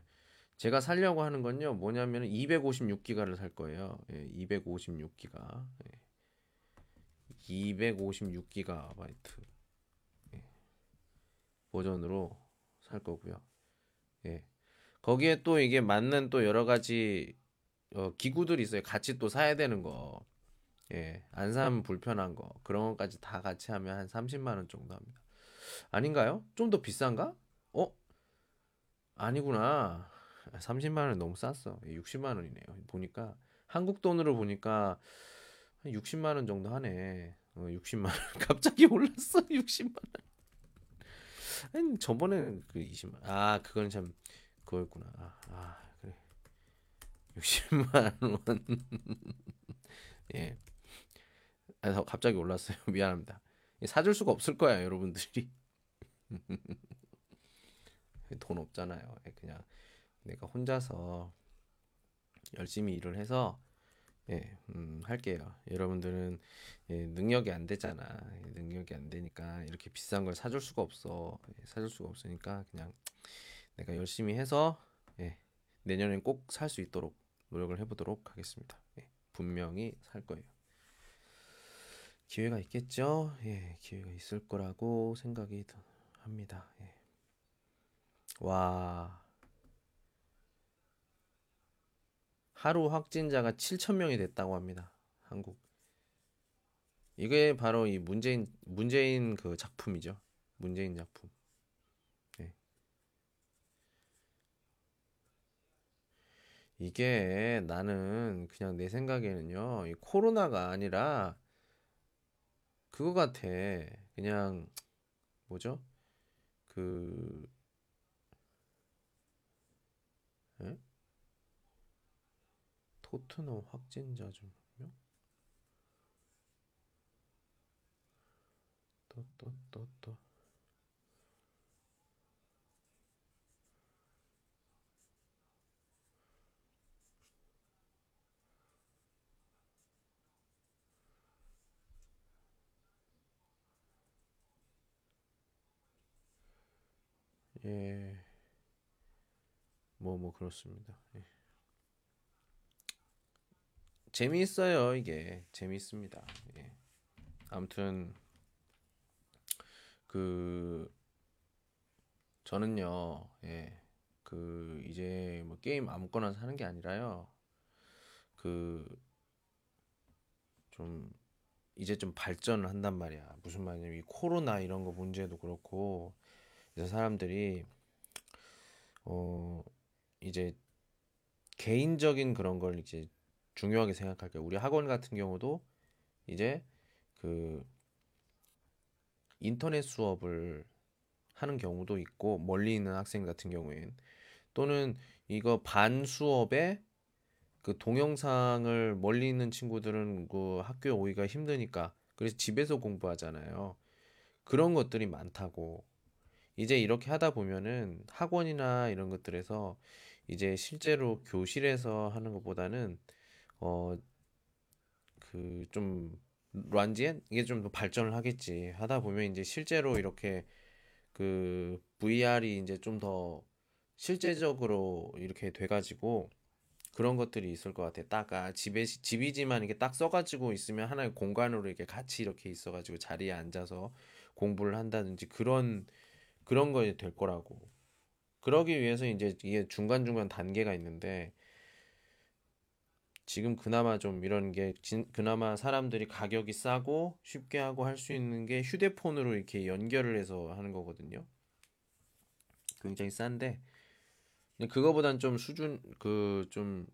제가 살려고 하는 건요 뭐냐면 256기가를 살 거예요. 예, 256기가. 예. 256기가바이트 예. 버전으로 살 거고요. 예. 거기에 또 이게 맞는 또 여러 가지 어, 기구들이 있어요. 같이 또 사야 되는 거. 예. 안 사면 불편한 거. 그런 것까지 다 같이 하면 한 30만 원 정도 합니다. 아닌가요? 좀 더 비싼가? 어? 아니구나. 30만 원 너무 쌌어. 60만 원이네요. 보니까 한국 돈으로 보니까 한 60만 원 정도 하네. 어, 60만 원. 갑자기 올랐어. 60만 원. 아니, 저번에 그 20만. 아, 그건 참 그거였구나. 아, 아 그래. 60만 원. 예. 아, 갑자기 올랐어요. 미안합니다. 사줄 수가 없을 거야, 여러분들이. 돈 없잖아요. 예, 그냥 내가 혼자서 열심히 일을 해서 예, 음, 할게요. 여러분들은 예, 능력이 안 되잖아. 예, 능력이 안 되니까 이렇게 비싼 걸 사줄 수가 없어. 예, 사줄 수가 없으니까 그냥 내가 열심히 해서 예, 내년엔 꼭 살 수 있도록 노력을 해보도록 하겠습니다. 예, 분명히 살 거예요. 기회가 있겠죠? 예, 기회가 있을 거라고 생각이 합니다. 예. 와. 하루 확진자가 7천 명이 됐다고 합니다. 한국. 이게 바로 이 문재인 문재인 그 작품이죠. 문재인 작품. 네. 이게 나는 그냥 내 생각에는요. 이 코로나가 아니라 그거 같아. 그냥 뭐죠? 그 에? 토트넘 확진자 중 몇 명? 또 또 또 또. 예. 뭐, 뭐, 그렇습니다. 예. 재미있어요, 이게. 재미있습니다. 예. 아무튼, 그, 저는요, 예. 그, 이제 뭐 게임 아무거나 사는 게 아니라요. 그, 좀, 이제 좀 발전을 한단 말이야. 무슨 말이냐면, 이 코로나 이런 거 문제도 그렇고, 이제 사람들이, 어, 이제 개인적인 그런 걸 이제 중요하게 생각할게요. 우리 학원 같은 경우도 이제 그 인터넷 수업을 하는 경우도 있고 멀리 있는 학생 같은 경우엔 또는 이거 반 수업에 그 동영상을 멀리 있는 친구들은 그 학교에 오기가 힘드니까 그래서 집에서 공부하잖아요. 그런 것들이 많다고. 이제 이렇게 하다 보면은 학원이나 이런 것들에서 이제 실제로 교실에서 하는 것보다는 어 그 좀 란지엔 이게 좀 더 발전을 하겠지 하다 보면 이제 실제로 이렇게 그 VR이 이제 좀 더 실제적으로 이렇게 돼가지고 그런 것들이 있을 것 같아. 딱 아, 집에 집이지만 이게 딱 써가지고 있으면 하나의 공간으로 이렇게 같이 이렇게 있어가지고 자리에 앉아서 공부를 한다든지 그런 그런 거에 될 거라고. 그러기 위해서 이제 이게 중간 중간 단계가 있는데 지금 그나마 좀 이런 게 진, 그나마 사람들이 가격이 싸고 쉽게 하고 할 수 있는 게 휴대폰으로 이렇게 연결을 해서 하는 거거든요. 굉장히 싼데 그거보단 좀 수준 그 좀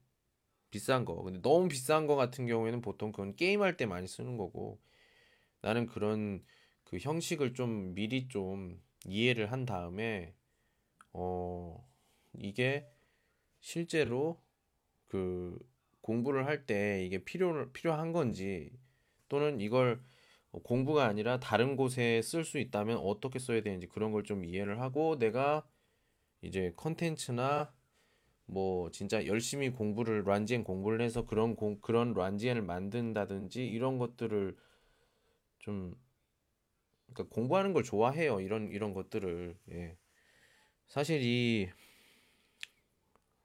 비싼 거. 근데 너무 비싼 거 같은 경우에는 보통 그건 게임할 때 많이 쓰는 거고 나는 그런 그 형식을 좀 미리 좀 이해를 한 다음에 어 이게 실제로 그 공부를 할 때 이게 필요 필요한 건지 또는 이걸 공부가 아니라 다른 곳에 쓸 수 있다면 어떻게 써야 되는지 그런 걸 좀 이해를 하고 내가 이제 컨텐츠나 뭐 진짜 열심히 공부를 란지엔 공부를 해서 그런 공 그런 란지엔을 만든다든지 이런 것들을 좀 그러니까 공부하는 걸 좋아해요. 이런 이런 것들을 예. 사실 이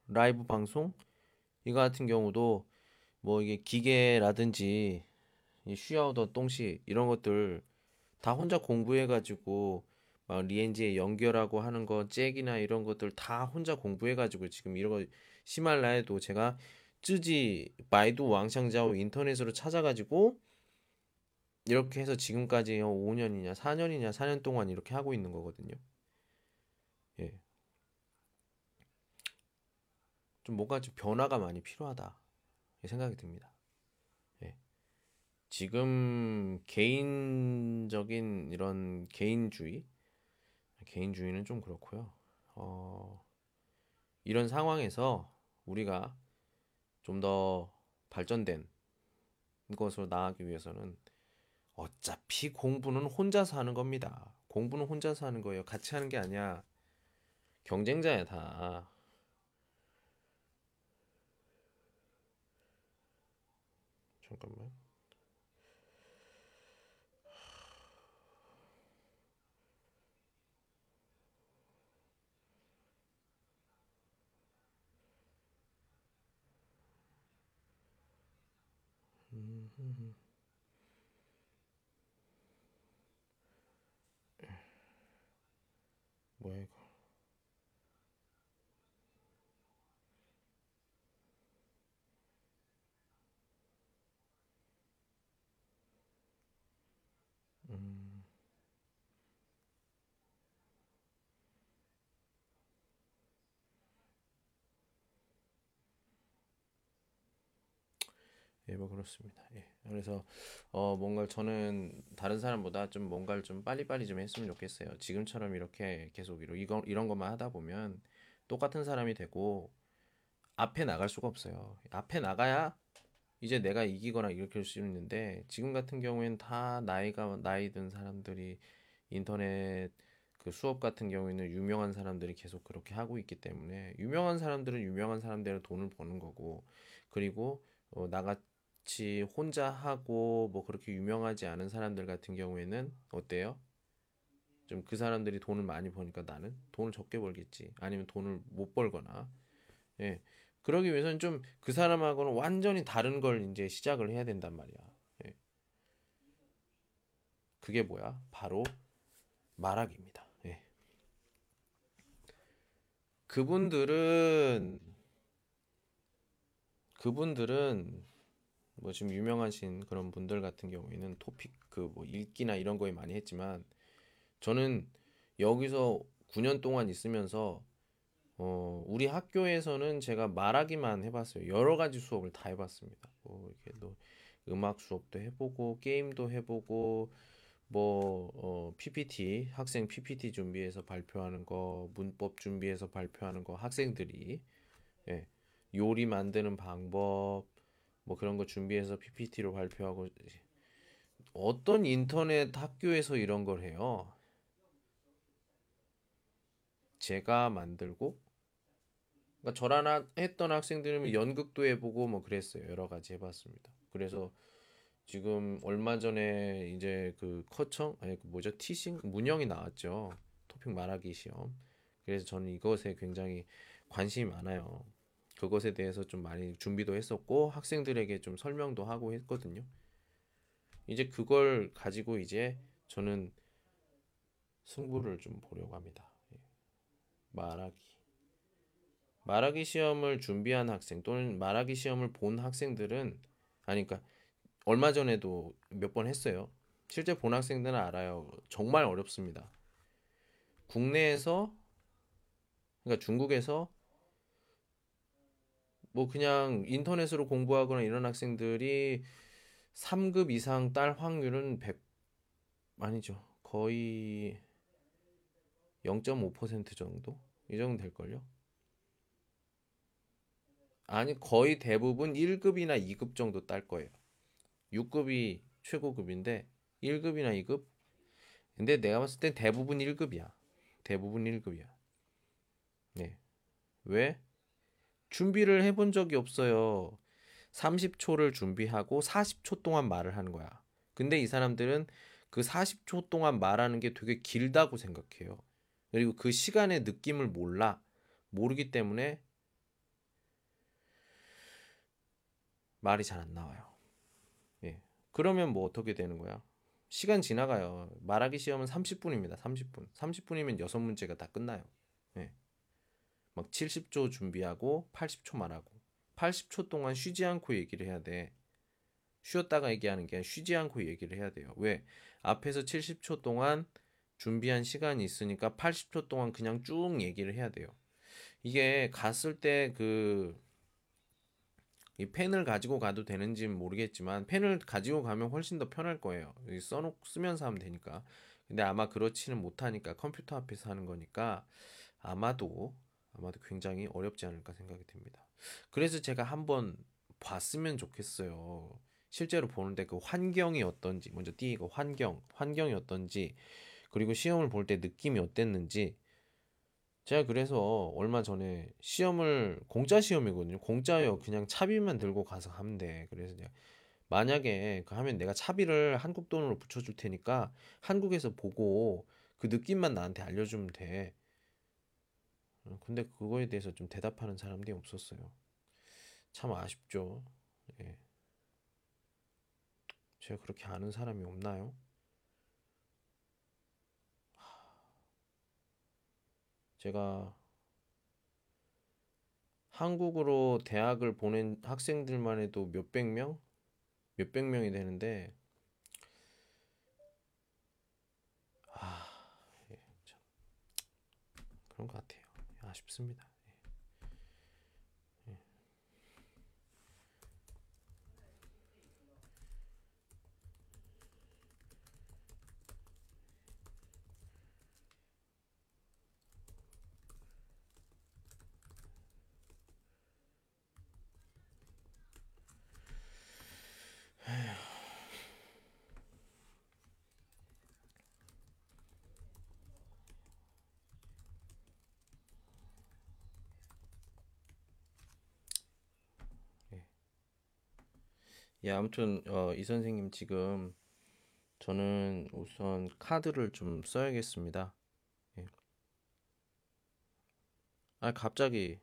라이브 방송 이거 같은 경우도 뭐 이게 기계라든지 이 쉬아우더 똥시 이런 것들 다 혼자 공부해 가지고 막 리엔지에 연결하고 하는 거 잭이나 이런 것들 다 혼자 공부해 가지고 지금 이런 거 히말라야도 제가 쯔지 바이두 왕샹자오 인터넷으로 찾아 가지고 이렇게 해서 지금까지 5년이냐 4년이냐 4년 동안 이렇게 하고 있는 거거든요. 예. 좀 뭔가 좀 변화가 많이 필요하다 생각이 듭니다. 예. 지금 개인적인 이런 개인주의, 개인주의는 좀 그렇고요. 어, 이런 상황에서 우리가 좀 더 발전된 것으로 나아가기 위해서는 어차피 공부는 혼자서 하는 겁니다. 공부는 혼자서 하는 거예요. 같이 하는 게 아니야. 경쟁자야 다. 잠깐만. 뭐 예, 뭐 그렇습니다. 예. 그래서 어 뭔가 저는 다른 사람보다 좀 뭔가를 좀 빨리빨리 좀 했으면 좋겠어요. 지금처럼 이렇게 계속 이런 이거 이런 것만 하다 보면 똑같은 사람이 되고 앞에 나갈 수가 없어요. 앞에 나가야 이제 내가 이기거나 이렇게 할 수 있는데 지금 같은 경우에는 다 나이가 나이 든 사람들이 인터넷 그 수업 같은 경우에는 유명한 사람들이 계속 그렇게 하고 있기 때문에 유명한 사람들은 유명한 사람대로 돈을 버는 거고 그리고 어, 나 같이 혼자 하고 뭐 그렇게 유명하지 않은 사람들 같은 경우에는 어때요? 좀 그 사람들이 돈을 많이 버니까 나는 돈을 적게 벌겠지 아니면 돈을 못 벌거나 예 그러기 위해서는 좀 그 사람하고는 완전히 다른 걸 이제 시작을 해야 된단 말이야. 예. 그게 뭐야? 바로 말하기입니다. 예. 그분들은 그분들은 뭐 지금 유명하신 그런 분들 같은 경우에는 토픽 그 뭐 읽기나 이런 거에 많이 했지만 저는 여기서 9년 동안 있으면서 어, 우리 학교에서는 제가 말하기만 해봤어요. 여러 가지 수업을 다 해봤습니다. 뭐, 이렇게 또 음악 수업도 해보고, 게임도 해보고, 뭐 어, PPT 학생 PPT 준비해서 발표하는 거 문법 준비해서 발표하는 거 학생들이 예, 요리 만드는 방법 뭐 그런 거 준비해서 PPT로 발표하고 어떤 인터넷 학교에서 이런 걸 해요. 제가 만들고 그러니까 저랑 했던 학생들은 연극도 해보고 뭐 그랬어요. 여러 가지 해봤습니다. 그래서 지금 얼마 전에 이제 그 커청 아니 그 뭐죠 티싱 문영이 나왔죠. 토픽 말하기 시험. 그래서 저는 이것에 굉장히 관심이 많아요. 그것에 대해서 좀 많이 준비도 했었고 학생들에게 좀 설명도 하고 했거든요. 이제 그걸 가지고 이제 저는 승부를 좀 보려고 합니다. 예. 말하기. 말하기 시험을 준비한 학생 또는 말하기 시험을 본 학생들은 아니 그러니까 얼마 전에도 몇 번 했어요. 실제 본 학생들은 알아요. 정말 어렵습니다. 국내에서 그러니까 중국에서 뭐 그냥 인터넷으로 공부하거나 이런 학생들이 3급 이상 딸 확률은 100 아니죠. 거의 0.5% 정도? 이 정도 될걸요? 아니, 거의 대부분 1급이나 2급 정도 딸 거예요. 6급이 최고급인데 1급이나 2급? 근데 내가 봤을 땐 대부분 1급이야. 대부분 1급이야. 네. 왜? 준비를 해본 적이 없어요. 30초를 준비하고 40초 동안 말을 하는 거야. 근데 이 사람들은 그 40초 동안 말하는 게 되게 길다고 생각해요. 그리고 그 시간의 느낌을 몰라. 모르기 때문에 말이 잘 안 나와요. 예. 그러면 뭐 어떻게 되는 거야? 시간 지나가요. 말하기 시험은 30분입니다. 30분. 30분이면 6문제가 다 끝나요. 예. 막 70초 준비하고 80초 말하고 80초 동안 쉬지 않고 얘기를 해야 돼. 쉬었다가 얘기하는 게 아니라 쉬지 않고 얘기를 해야 돼요. 왜? 앞에서 70초 동안 준비한 시간이 있으니까 80초 동안 그냥 쭉 얘기를 해야 돼요. 이게 갔을 때 그 이 펜을 가지고 가도 되는지는 모르겠지만 펜을 가지고 가면 훨씬 더 편할 거예요. 써놓고 쓰면서 하면 되니까. 근데 아마 그렇지는 못하니까 컴퓨터 앞에서 하는 거니까 아마도 아마도 굉장히 어렵지 않을까 생각이 듭니다. 그래서 제가 한번 봤으면 좋겠어요. 실제로 보는데 그 환경이 어떤지 먼저 띄고 환경 환경이 어떤지 그리고 시험을 볼 때 느낌이 어땠는지 제가 그래서 얼마 전에 시험을 공짜 시험이거든요. 공짜요. 그냥 차비만 들고 가서 하면 돼. 그래서 내가 만약에 그 하면 내가 차비를 한국 돈으로 붙여줄 테니까 한국에서 보고 그 느낌만 나한테 알려주면 돼. 어, 근데 그거에 대해서 좀 대답하는 사람들이 없었어요. 참 아쉽죠. 예. 제가 그렇게 아는 사람이 없나요? 제가 한국으로 대학을 보낸 학생들만 해도 몇백 명? 몇백 명이 되는데, 아, 예, 참. 그런 것 같아요. 아쉽습니다. 예, 아무튼 어, 이 선생님 지금 저는 우선 카드를 좀 써야겠습니다. 예. 아, 갑자기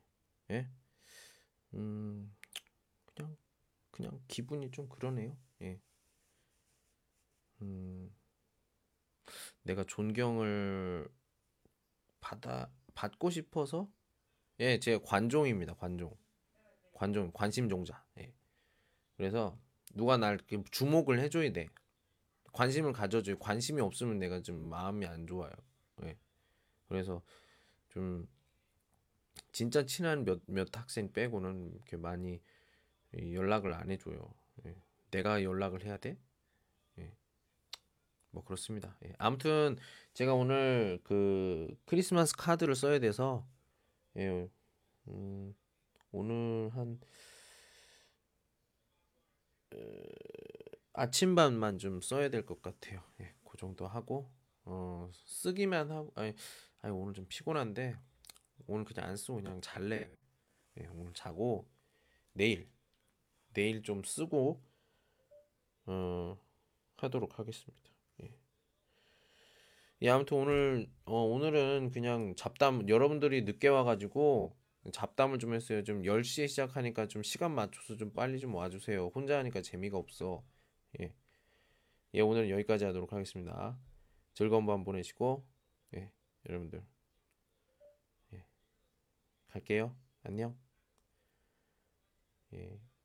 예? 음, 그냥 그냥 기분이 좀 그러네요. 예. 음, 내가 존경을 받아 받고 싶어서 예, 제 관종입니다. 관종. 관종 관심 종자. 예. 그래서 누가 날 주목을 해줘야 돼. 관심을 가져줘요. 관심이 없으면 내가 좀 마음이 안 좋아요. 네. 그래서 좀 진짜 친한 몇, 몇 학생 빼고는 이렇게 많이 연락을 안 해줘요. 네. 내가 연락을 해야 돼? 네. 뭐 그렇습니다. 예. 아무튼 제가 오늘 그 크리스마스 카드를 써야 돼서 예, 음, 오늘 한 아침반만 좀 써야 될 것 같아요. 예, 그 정도 하고 어, 쓰기만 하고 아니, 아니 오늘 좀 피곤한데 오늘 그냥 안 쓰고 그냥 잘래. 예, 오늘 자고 내일 내일 좀 쓰고 어, 하도록 하겠습니다. 예. 예, 아무튼 오늘 어, 오늘은 그냥 잡담 여러분들이 늦게 와가지고 잡담을 좀 했어요. 좀 10시에 시작하니까 좀 시간 맞춰서 좀 빨리 좀 와주세요. 혼자 하니까 재미가 없어. 예. 예, 오늘 여기까지 하도록 하겠습니다. 즐거운 밤 보내시고, 예, 여러분들. 예, 갈게요. 안녕. 예.